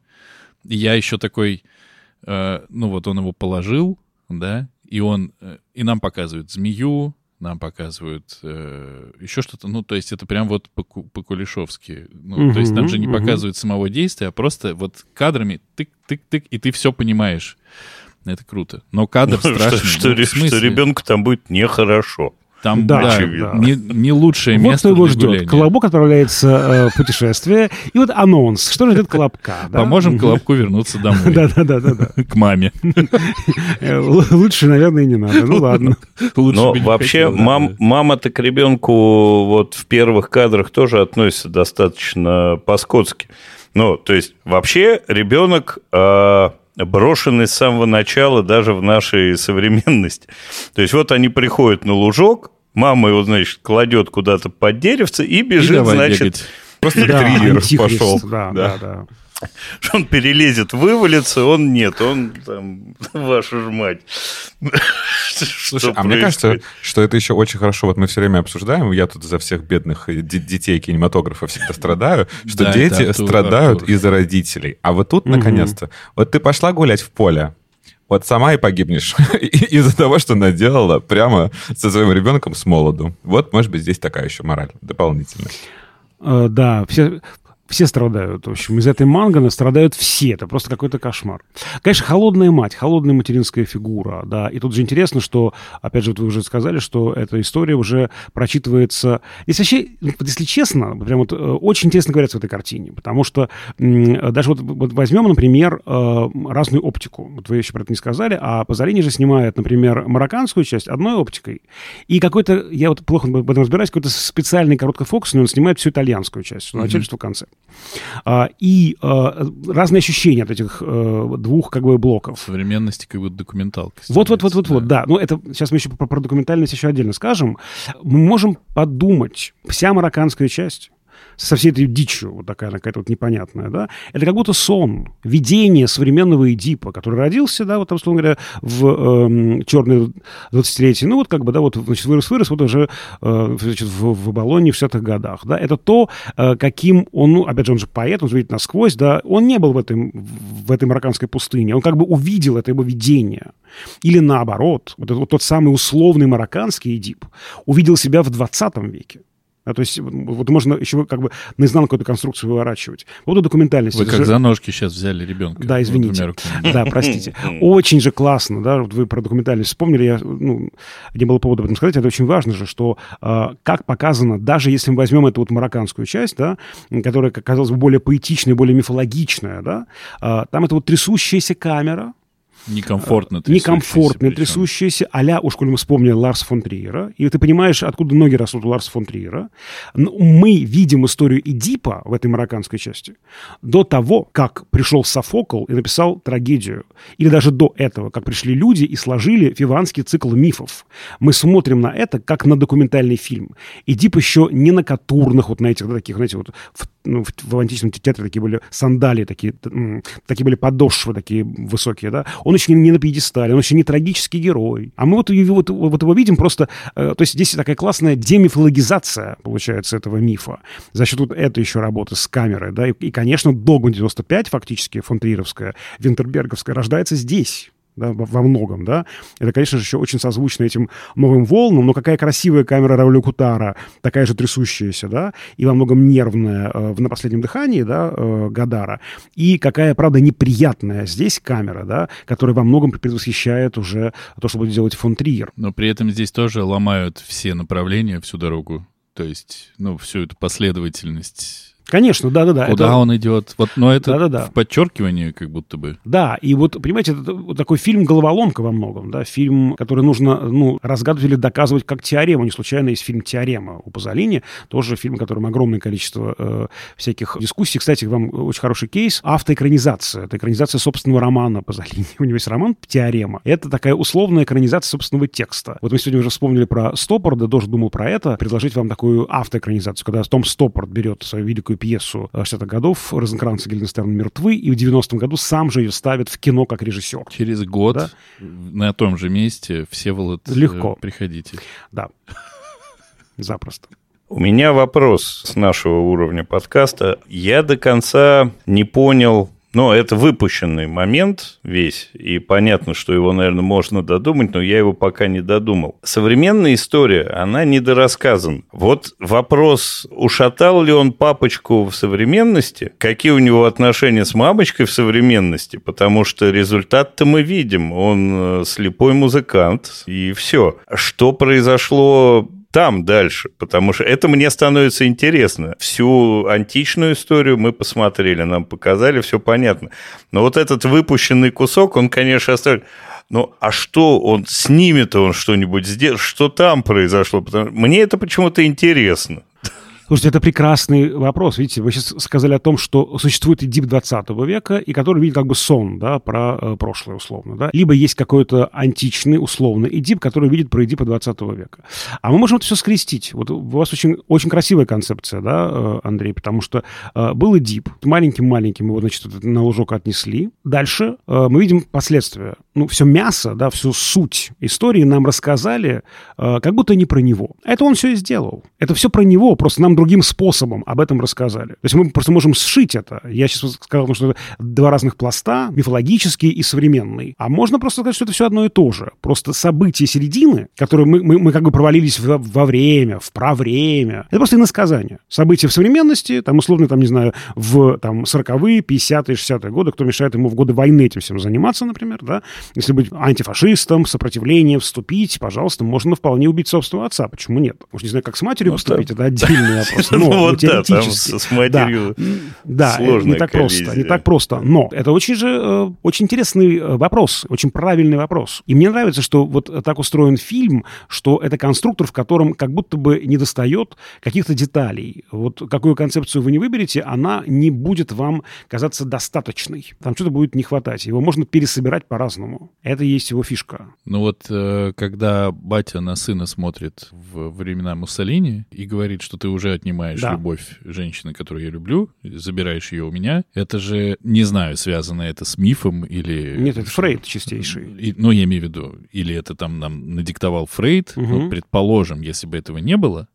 я еще такой, э, ну вот он его положил, да, и он, э, и нам показывают змею, нам показывают э, еще что-то, ну, то есть это прям вот по-кулешовски. Ну, угу, то есть там же не угу. показывают самого действия, а просто вот кадрами тык-тык-тык, и ты все понимаешь. Это круто. Но кадр [LAUGHS] страшный. Что, ну, что, что ребенку там будет нехорошо. Там, Да, да, очевидно. не, не лучшее Вот место что его ждет. гуляния. Колобок отправляется э, в путешествие. И вот анонс. Что ждет [LAUGHS] Колобка? да? Поможем. Колобку вернуться домой. [LAUGHS] Да-да-да-да. [LAUGHS] К маме. Лучше, наверное, и не надо. Ну ладно. Но вообще да, да. мама-то к ребенку вот в первых кадрах тоже относится достаточно по-скотски. Ну, то есть вообще ребенок брошенный с самого начала даже в нашей современности. То есть вот они приходят на лужок, мама его, значит, кладет куда-то под деревце и И бежит, давай значит, бегать. Просто Да, триллер пошел. Да, да, да. Что он перелезет, вывалится, он нет, он там, вашу ж мать. Слушай, а мне кажется, что это еще очень хорошо. Вот мы все время обсуждаем, я тут за всех бедных де- детей кинематографа всегда страдаю, что Да, дети Артур, страдают Артур. из-за родителей. А вот тут, наконец-то, вот ты пошла гулять в поле, вот сама и погибнешь [LAUGHS] из-за того, что наделала прямо со своим ребенком с молоду. Вот, может быть, здесь такая еще мораль дополнительная. Э, Да, все, все страдают. В общем, из этой манганы страдают все. Это просто какой-то кошмар. Конечно, холодная мать, холодная материнская фигура, да. И тут же интересно, что, опять же, вот вы уже сказали, что эта история уже прочитывается... Если вообще, вот если честно, прям вот э, очень интересно говорится в этой картине, потому что даже вот, вот возьмем, например, э, разную оптику. Вот вы еще про это не сказали, а Пазолини же снимает, например, марокканскую часть одной оптикой, и какой-то, я вот плохо в этом разбираюсь, какой-то специальный короткофокусный, он снимает всю итальянскую часть, что начале, что в конце. А, и а, разные ощущения от этих э, двух как бы блоков. Современности как будто документалка. Вот, вот, вот, вот, снимается, вот, да. Ну, это сейчас мы еще про, про документальность еще отдельно скажем. Мы можем подумать, вся марокканская часть со всей этой дичью, вот такая она какая-то вот непонятная, да, это как будто сон, видение современного Эдипа, который родился, да, вот там, условно говоря, в эм, черные 20-летие, ну, вот как бы, да, вот, значит, вырос-вырос, вот уже, э, значит, в, в Болонье в 60-х годах, да, это то, э, каким он, ну, опять же, он же поэт, он же видит насквозь, да, он не был в, этом, в этой марокканской пустыне, он как бы увидел это его видение. Или наоборот, вот, этот вот тот самый условный марокканский Эдип увидел себя в 20 веке. А, то есть вот, можно еще как бы наизнанку эту конструкцию выворачивать. Вот и документальность. Вы как же- за ножки сейчас взяли ребенка. Да, извините. Да, простите. [LAUGHS] Очень же классно, да, вот вы про документальность вспомнили, я, ну, не было повода об этом сказать, это очень важно же, что э, как показано, даже если мы возьмем эту вот марокканскую часть, да, которая, как казалось бы, более поэтичная, более мифологичная, да, э, там это вот трясущаяся камера, Некомфортно. некомфортная, трясущийся причем. трясущаяся, а-ля, уж коль мы вспомнили Ларс фон Триера, и ты понимаешь, откуда ноги растут у Ларса фон Триера, Но мы видим историю Эдипа в этой марокканской части до того, как пришел Софокл и написал трагедию, или даже до этого, как пришли люди и сложили фиванский цикл мифов. Мы смотрим на это как на документальный фильм. Эдип еще не на катурных, вот на этих, да, таких, знаете, вот в, ну, в, античном театре такие были сандалии, такие, такие были подошвы такие высокие, да. Он еще не, не на пьедестале, он еще не трагический герой. А мы вот его, вот, вот его видим просто... э, то есть здесь такая классная демифологизация, получается, этого мифа. За счет вот этой еще работы с камерой, да. И, и, конечно, Догма 95 фактически, фон Триеровская, Винтерберговская, рождается здесь да, во, многом, да. Это, конечно же, еще очень созвучно этим новым волнам, но какая красивая камера Рауля Кутара, такая же трясущаяся, да, и во многом нервная э, «На последнем дыхании», да, э, Гадара, и какая, правда, неприятная здесь камера, да, которая во многом предвосхищает уже то, что будет делать фон Триер. Но при этом здесь тоже ломают все направления всю дорогу. То есть, ну, всю эту последовательность. Конечно, да-да-да. Куда это- он идет? Вот, но это Да-да-да. в подчеркивании как будто бы. Да, и вот, понимаете, это вот такой фильм головоломка во многом, да, фильм, который нужно, ну, разгадывать или доказывать как теорему. Не случайно есть фильм «Теорема» у Пазолини, тоже фильм, в котором огромное количество э, всяких дискуссий. Кстати, вам очень хороший кейс. Автоэкранизация. Это экранизация собственного романа Пазолини. [LAUGHS] У него есть роман «Теорема». Это такая условная экранизация собственного текста. Вот мы сегодня уже вспомнили про Стоппарда, тоже думал про это, предложить вам такую автоэкранизацию, когда Том Стоппард берет свою великую пьесу э, 60-х годов «Розенкранц и Гильденстерн мертвы», и в 90-м году сам же ее ставит в кино как режиссер. Через год Да. на том же месте Всеволод, э, Легко. приходите. Да. Запросто. У меня вопрос с нашего уровня подкаста. Я до конца не понял Но это выпущенный момент весь, и понятно, что его, наверное, можно додумать, но я его пока не додумал. Современная история, она недорассказана. Вот вопрос, ушатал ли он папочку в современности, какие у него отношения с мамочкой в современности, потому что результат-то мы видим, он э, слепой музыкант, и все. Что произошло там дальше, потому что это мне становится интересно. Всю античную историю мы посмотрели, нам показали, все понятно. Но вот этот выпущенный кусок, он, конечно, оставит... Ну, а что он снимет, он что-нибудь сделает? Что там произошло? Потому... Мне это почему-то интересно. Слушайте, это прекрасный вопрос. Видите, вы сейчас сказали о том, что существует Эдип 20 века, и который видит как бы сон, да, про э, прошлое условно, да. Либо есть какой-то античный, условно, Эдип, который видит про Эдипа 20 века. А мы можем это все скрестить. Вот у вас очень, очень красивая концепция, да, э, Андрей, потому что э, был Эдип, маленьким-маленьким его, значит, на лужок отнесли. Дальше э, мы видим последствия. Ну, все мясо, да, всю суть истории нам рассказали, э, как будто не про него. Это он все и сделал. Это все про него, просто нам другим способом об этом рассказали. То есть мы просто можем сшить это. Я сейчас сказал, что это два разных пласта, мифологический и современный. А можно просто сказать, что это все одно и то же. Просто события середины, которые мы, мы, мы как бы провалились во, во время, в правремя, это просто иносказание. События в современности, там, условно, там, не знаю, в там, 40-е, 50-е, 60-е годы, кто мешает ему в годы войны этим всем заниматься, например, да, если быть антифашистом, сопротивление, вступить, пожалуйста, можно вполне убить собственного отца. Почему нет? Может, не знаю, как с матерью Ну, поступить, это отдельный [LAUGHS] [LAUGHS] вопрос. Ну, Но вот да, там с с матерью Да, это не сложная так просто, не коллизия. так просто. Но это очень же э, очень интересный э, вопрос, очень правильный вопрос. И мне нравится, что вот так устроен фильм, что это конструктор, в котором как будто бы не достает каких-то деталей. Вот какую концепцию вы не выберете, она не будет вам казаться достаточной. Там что-то будет не хватать. Его можно пересобирать по-разному. Это и есть его фишка. Ну вот, э, когда батя на сына смотрит в времена Муссолини и говорит, что ты уже отнимаешь Да. любовь женщины, которую я люблю, забираешь ее у меня, это же, не знаю, связано это с мифом или... Нет, это Фрейд чистейший. И- ну, я имею в виду, или это там нам надиктовал Фрейд, Мгм. но, предположим, если бы этого не было,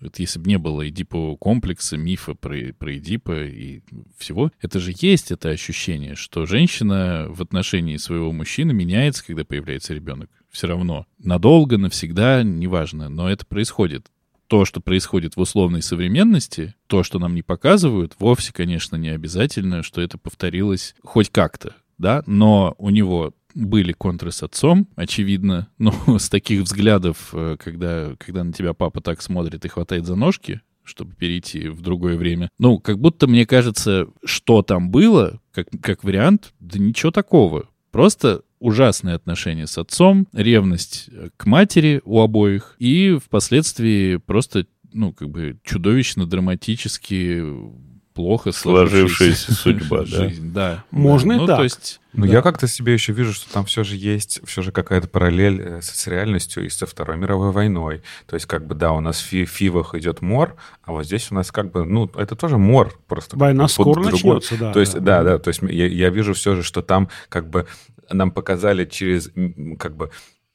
вот если бы не было Эдипа комплекса, мифа про, про Эдипа и всего, это же есть это ощущение, что женщина в отношении своего мужчины меняется, когда появляется ребенок. Все равно. Надолго, навсегда, неважно, но это происходит. То, что происходит в условной современности, то, что нам не показывают, вовсе, конечно, не обязательно, что это повторилось хоть как-то, да, но у него были контры с отцом, очевидно, [LAUGHS] но с таких взглядов, э, когда, когда на тебя папа так смотрит и хватает за ножки, чтобы перейти в другое время. Ну, как будто, мне кажется, что там было, как, как вариант, да ничего такого. Просто ужасные отношения с отцом, ревность э, к матери у обоих, и впоследствии просто, ну, как бы чудовищно драматически плохо Сложившаяся судьба, [LAUGHS] да. жизнь, да. Можно Да. и ну, так. То есть, Ну, да. я как-то себе еще вижу, что там все же есть, все же какая-то параллель э, с реальностью и со Второй мировой войной. То есть, как бы, да, у нас в Фи- Фивах идет мор, а вот здесь у нас как бы, ну, это тоже мор просто. Война скоро другой. начнется, да. То есть, да, да, то есть я, я вижу все же, что там как бы нам показали через, как бы,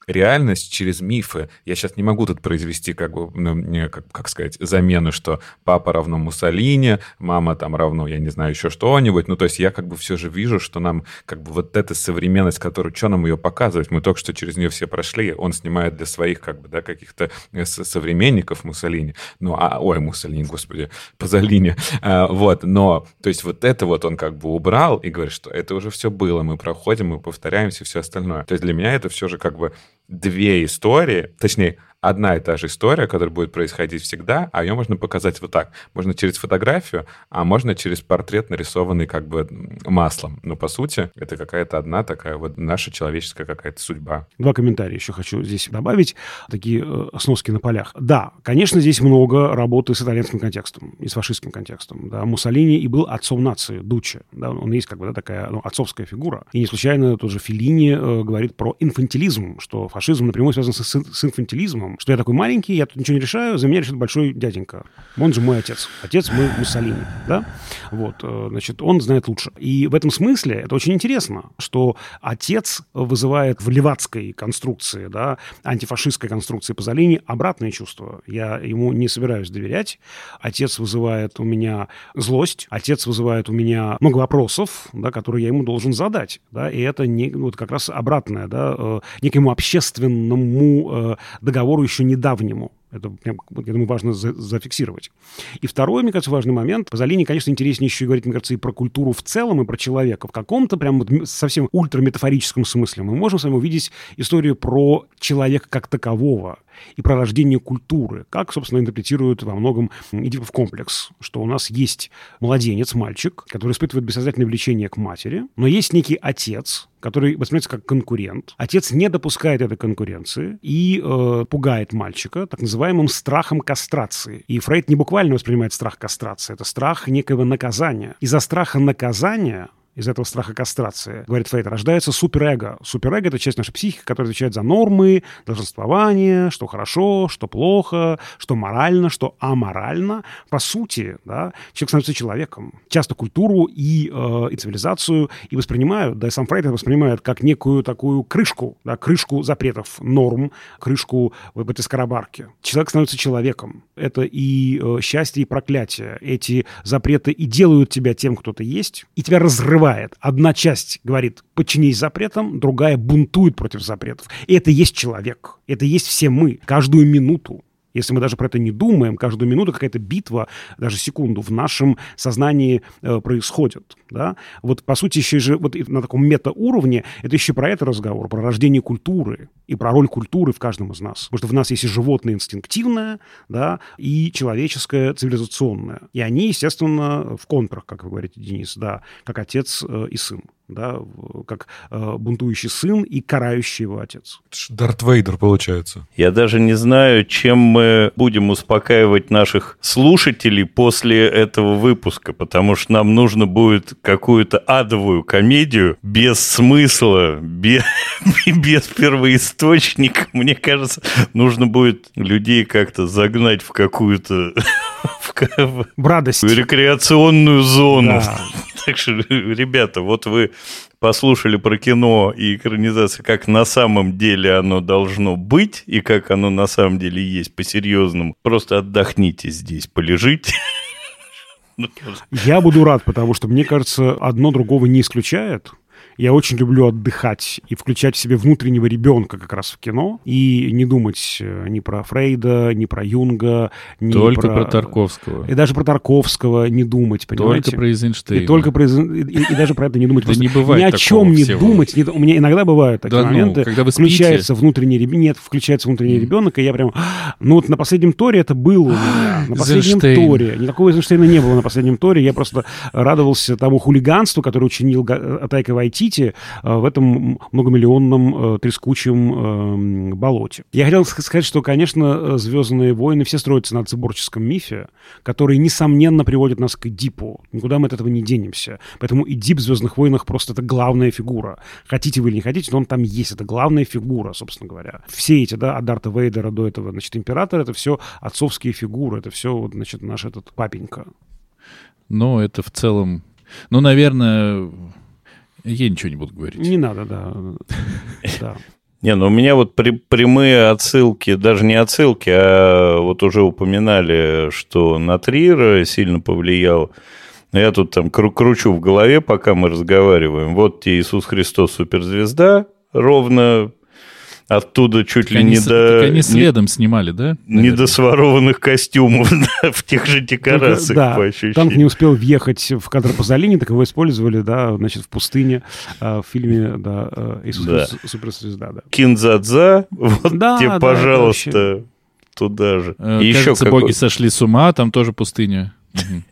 реальность через мифы. Я сейчас не могу тут произвести, как бы, ну, как, как сказать, замену, что папа равно Муссолини, мама там равно, я не знаю, еще что-нибудь. Ну, то есть я как бы все же вижу, что нам как бы вот эта современность, которую, что нам ее показывать? Мы только что через нее все прошли. Он снимает для своих как бы, да, каких-то э, со- современников Муссолини. Ну, а, ой, Муссолини, господи, Пазолини. А, вот, но, то есть вот это вот он как бы убрал и говорит, что это уже все было, мы проходим, мы повторяемся, все остальное. То есть для меня это все же как бы две истории, точнее, одна и та же история, которая будет происходить всегда, а ее можно показать вот так. Можно через фотографию, а можно через портрет, нарисованный как бы маслом. Но по сути, это какая-то одна такая вот наша человеческая какая-то судьба. Два комментария еще хочу здесь добавить, такие э, сноски на полях. Да, конечно, здесь много работы с итальянским контекстом и с фашистским контекстом. Да, Муссолини и был отцом нации, Дуччи. Да, он есть как бы да, такая ну, отцовская фигура. И не случайно тот же э, говорит про инфантилизм, что фашизм напрямую связан с, с инфантилизмом, максимум, что я такой маленький, я тут ничего не решаю, за меня решит большой дяденька. Он же мой отец. Отец мой Муссолини, да? Вот, э, значит, он знает лучше. И в этом смысле это очень интересно, что отец вызывает в левацкой конструкции, да, антифашистской конструкции Пазолини обратные чувства. Я ему не собираюсь доверять. Отец вызывает у меня злость, отец вызывает у меня много вопросов, да, которые я ему должен задать, да, и это не, вот как раз обратное, да, э, некому общественному э, договору еще недавнему. Это, я думаю, важно за, зафиксировать. И второй, мне кажется, важный момент. Пазолини, конечно, интереснее еще говорить, мне кажется, и про культуру в целом, и про человека. В каком-то прям вот совсем ультраметафорическом смысле мы можем с вами увидеть историю про человека как такового и про рождение культуры, как, собственно, интерпретируют во многом Эдипов комплекс, что у нас есть младенец, мальчик, который испытывает бессознательное влечение к матери, но есть некий отец, который воспринимается как конкурент. Отец не допускает этой конкуренции и э, пугает мальчика так называемым страхом кастрации. И Фрейд не буквально воспринимает страх кастрации, это страх некого наказания. Из-за страха наказания из этого страха кастрации, говорит Фейт, рождается суперэго. Суперэго — это часть нашей психики, которая отвечает за нормы, долженствование, что хорошо, что плохо, что морально, что аморально. По сути, да, человек становится человеком. Часто культуру и, э, и цивилизацию и воспринимают, да и сам Фрейд это воспринимает как некую такую крышку, да, крышку запретов, норм, крышку в этой скоробарке. Человек становится человеком. Это и э, счастье, и проклятие. Эти запреты и делают тебя тем, кто ты есть, и тебя разрывают бывает. Одна часть говорит, подчинись запретам, другая бунтует против запретов. И это есть человек. Это есть все мы. Каждую минуту если мы даже про это не думаем, каждую минуту какая-то битва, даже секунду, в нашем сознании э, происходит. Да? Вот, по сути, еще же вот на таком метауровне это еще про это разговор, про рождение культуры и про роль культуры в каждом из нас. Потому что в нас есть и животное инстинктивное, да, и человеческое цивилизационное. И они, естественно, в контрах, как вы говорите, Денис, да, как отец э, и сын да, как э, бунтующий сын и карающий его отец. Дарт Вейдер получается. Я даже не знаю, чем мы будем успокаивать наших слушателей после этого выпуска, потому что нам нужно будет какую-то адовую комедию без смысла, без, [LAUGHS] без первоисточника. Мне кажется, нужно будет людей как-то загнать в какую-то [LAUGHS] в, в радость. рекреационную зону. Да. [LAUGHS] Так что, [LAUGHS] ребята, вот вы послушали про кино и экранизацию, как на самом деле оно должно быть и как оно на самом деле есть по-серьезному. Просто отдохните здесь, полежите. [LAUGHS] Я буду рад, потому что, мне кажется, одно другого не исключает. Я очень люблю отдыхать и включать в себе внутреннего ребенка как раз в кино и не думать э, ни про Фрейда, ни про Юнга, ни только про... про Тарковского. И даже про Тарковского не думать, понимаете? Только про Эйзенштейна. И только про и, и, даже про это не думать. Да не бывает Ни о чем не думать. У меня иногда бывают такие да, моменты. Ну, когда вы включается внутренний ребенок. Нет, включается внутренний ребенок, и я прям... Ну вот на последнем Торе это было у меня. [GASPS] На последнем Торе. Никакого Эйзенштейна не было на последнем Торе. Я просто радовался тому хулиганству, которое учинил Тайка Вайтити в этом многомиллионном э, трескучем э, болоте. Я хотел сказать, что, конечно, «Звездные войны» все строятся на циборческом мифе, который, несомненно, приводит нас к Эдипу. Никуда мы от этого не денемся. Поэтому Эдип в «Звездных войнах» просто это главная фигура. Хотите вы или не хотите, но он там есть. Это главная фигура, собственно говоря. Все эти, да, от Дарта Вейдера до этого, значит, императора, это все отцовские фигуры, это все, значит, наш этот папенька. Ну, это в целом... Ну, наверное, я ничего не буду говорить. Не надо, [LAUGHS] да. Не, ну у меня вот при, прямые отсылки, даже не отсылки, а вот уже упоминали, что на Трира сильно повлиял. Я тут там кру- кручу в голове, пока мы разговариваем. Вот тебе Иисус Христос суперзвезда, ровно оттуда чуть так ли они, не до... они следом не, снимали, да? Наверное? Не до сворованных костюмов, [LAUGHS] да, в тех же декорациях, да, по ощущениям. Танк не успел въехать в кадр Пазолини, так его использовали, да, значит, в пустыне а, в фильме, да, э, «Иисус да. суперзвезда», да. Кинзадза, вот да, тебе, да, пожалуйста, туда же. Э, И Кажется, еще боги сошли с ума, там тоже пустыня.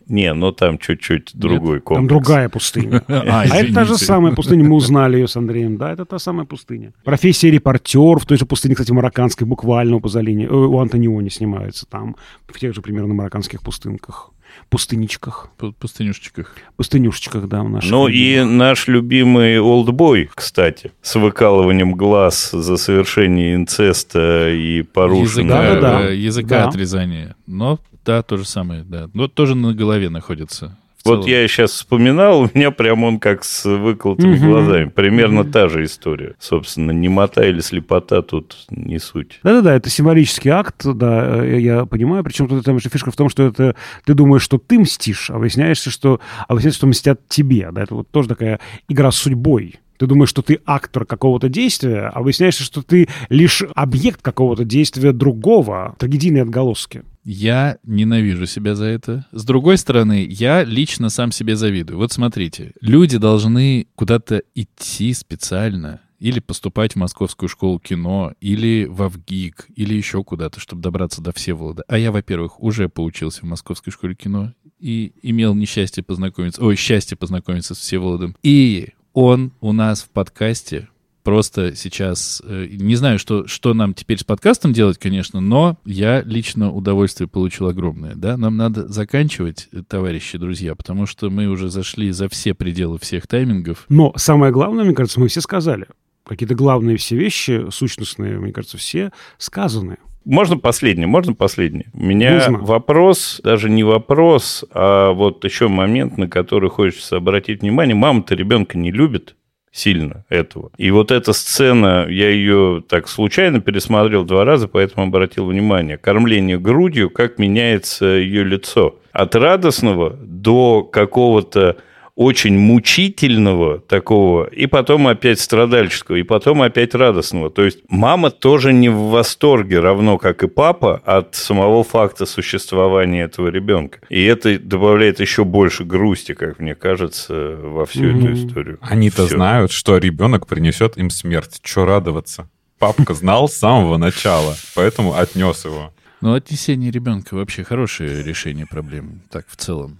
Не, ну там чуть-чуть другой комплекс. Там другая пустыня. [LAUGHS] А, а это та же самая пустыня, мы узнали ее с Андреем. Да, это та самая пустыня. Профессия репортер в той же пустыне, кстати, марокканской, буквально у Пазолини, э, у Антониони снимается там, в тех же примерно марокканских пустынках. пустыничках. Пу- Пустынюшечках. Пустынюшечках, да, в наших. Ну и наш любимый олдбой, кстати, с выкалыванием глаз за совершение инцеста и порушение... Языка, Да-да-да. э, языка Да. отрезания. Но да, то же самое, да. Но тоже на голове находится. Вот я сейчас вспоминал, [LAUGHS] у меня прям он как с выколотыми Мгм. глазами. Примерно та же история. Собственно, немота или слепота тут не суть. Да-да-да, это символический акт, да, э, я понимаю. Причем тут там еще фишка в том, что это ты думаешь, что ты мстишь, а выясняешься, что, а выясняется, что мстят тебе. Да, это вот тоже такая игра с судьбой. Ты думаешь, что ты актор какого-то действия, а выясняешься, что ты лишь объект какого-то действия другого. Трагедийные отголоски. Я ненавижу себя за это. С другой стороны, я лично сам себе завидую. Вот смотрите, люди должны куда-то идти специально или поступать в Московскую школу кино, или в АВГИК, или еще куда-то, чтобы добраться до Всеволода. А я, во-первых, уже поучился в Московской школе кино и имел несчастье познакомиться, ой, счастье познакомиться с Всеволодом. И он у нас в подкасте просто сейчас... э, не знаю, что, что нам теперь с подкастом делать, конечно, но я лично удовольствие получил огромное. Да? Нам надо заканчивать, э, товарищи, друзья, потому что мы уже зашли за все пределы всех таймингов. Но самое главное, мне кажется, мы все сказали. Какие-то главные все вещи, сущностные, мне кажется, все сказаны. Можно последний, можно последний. У меня Нужно. вопрос, даже не вопрос, а вот еще момент, на который хочется обратить внимание. Мама-то ребенка не любит сильно этого. И вот эта сцена, я ее так случайно пересмотрел два раза, поэтому обратил внимание. Кормление грудью, как меняется ее лицо. От радостного до какого-то очень мучительного такого, и потом опять страдальческого, и потом опять радостного. То есть мама тоже не в восторге, равно как и папа, от самого факта существования этого ребенка. И это добавляет еще больше грусти, как мне кажется, во всю эту Мгм. историю. Они-то Всё. знают, что ребенок принесет им смерть. Че радоваться? Папка знал с самого начала, поэтому отнес его. Но отнесение ребенка вообще хорошее решение проблемы, так, в целом.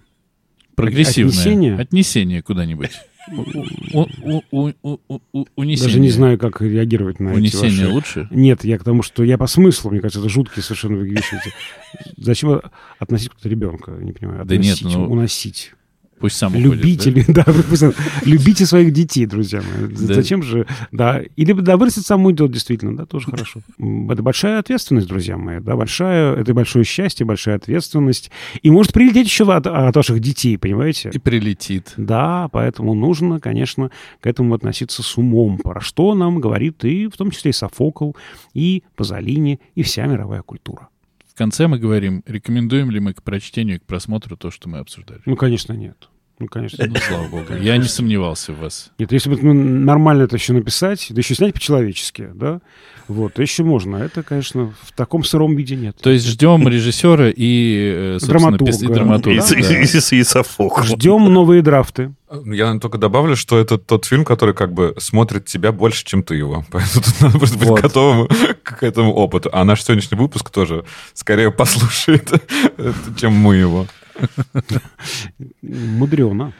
Прогрессивное. Отнесение? Отнесение куда-нибудь. Унесение. Даже не знаю, как реагировать на эти Унесение ваши... лучше? Нет, я к тому, что я по смыслу, мне кажется, это жуткие совершенно вещи. Зачем относить куда-то ребенка? Не понимаю. Да нет, Относить, ну, уносить. Пусть сам уходит, Любите, да? [LAUGHS] да, пусть любите своих детей, друзья мои. Да. Зачем же, да, или да, вырастет сам уйдет, действительно, да, тоже хорошо. Это большая ответственность, друзья мои, да, большая, это большое счастье, большая ответственность. И может прилететь еще от, от ваших детей, понимаете? И прилетит. Да, поэтому нужно, конечно, к этому относиться с умом, про что нам говорит и в том числе и Софокл, и Пазолини, и вся мировая культура. Конце мы говорим, рекомендуем ли мы к прочтению и к просмотру то, что мы обсуждали. Ну, конечно, нет. Ну, конечно, Ну, слава богу. [LAUGHS] Я не сомневался в вас. Нет, если бы ну, нормально это еще написать, да еще снять по-человечески, да, вот, то еще можно. Это, конечно, в таком сыром виде нет. То есть ждем режиссера и, э, собственно, Драматурга. пис- и драматурга. да. и с- и Софокл. Ждем новые драфты. Я только добавлю, что это тот фильм, который как бы смотрит тебя больше, чем ты его. [LAUGHS] Поэтому тут надо просто быть Вот. готовым [LAUGHS] к этому опыту. А наш сегодняшний выпуск тоже скорее послушает, чем мы его. Мудрено.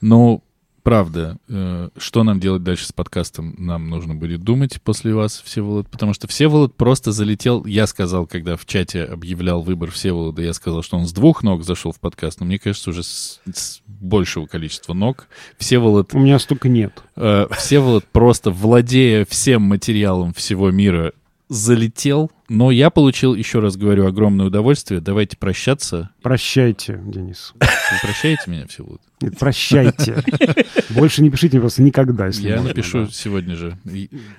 Ну, правда, э, что нам делать дальше с подкастом, нам нужно будет думать после вас, Всеволод, потому что Всеволод просто залетел, я сказал, когда в чате объявлял выбор Всеволода, я сказал, что он с двух ног зашел в подкаст, но мне кажется, уже с, с большего количества ног. Всеволод, У меня столько нет. э, Всеволод просто владея всем материалом всего мира, залетел, но я получил, еще раз говорю, огромное удовольствие. Давайте прощаться. Прощайте, Денис. Вы прощаете меня, Всеволод? Нет, прощайте. Больше не пишите мне просто никогда, если Я можно, напишу да. сегодня же.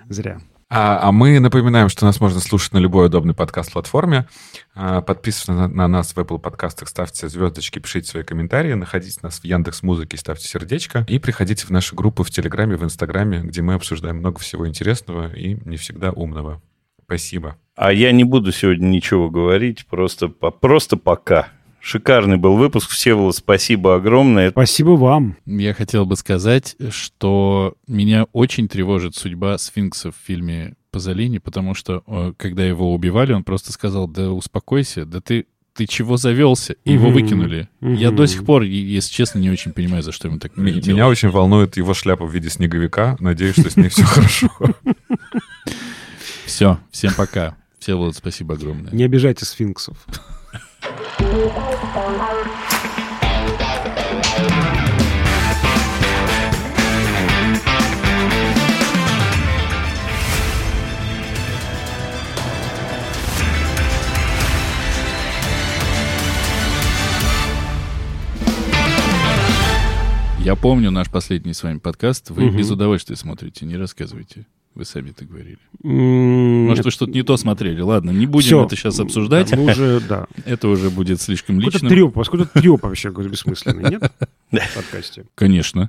Зря. А, а мы напоминаем, что нас можно слушать на любой удобной подкаст-платформе. А, Подписывайтесь на, на нас в Apple подкастах, ставьте звездочки, пишите свои комментарии, находите нас в Яндекс Музыке, ставьте сердечко и приходите в наши группы в Телеграме, в Инстаграме, где мы обсуждаем много всего интересного и не всегда умного. Спасибо. А я не буду сегодня ничего говорить, просто, просто пока. Шикарный был выпуск. Всеволод, спасибо огромное. Спасибо вам. Я хотел бы сказать, что меня очень тревожит судьба сфинкса в фильме Пазолини, потому что, э, когда его убивали, он просто сказал, да успокойся, да ты, ты чего завелся? И его выкинули. Я до сих пор, если честно, не очень понимаю, за что ему так прилетело. Меня очень волнует его шляпа в виде снеговика. Надеюсь, что с ней все [LAUGHS] хорошо. [LAUGHS] Все, всем пока. Всеволод, спасибо огромное. Не обижайте сфинксов. Я помню наш последний с вами подкаст. Вы Мгм. без удовольствия смотрите, не рассказывайте. Вы сами так говорили. Может, вы что-то не то смотрели. Ладно, не будем всё. это сейчас обсуждать. Да, Мы уже, [LAUGHS] да. Это уже будет слишком Какой-то личным. треп, у вас какой-то треп вообще какой-то бессмысленный, нет? В подкасте. Конечно.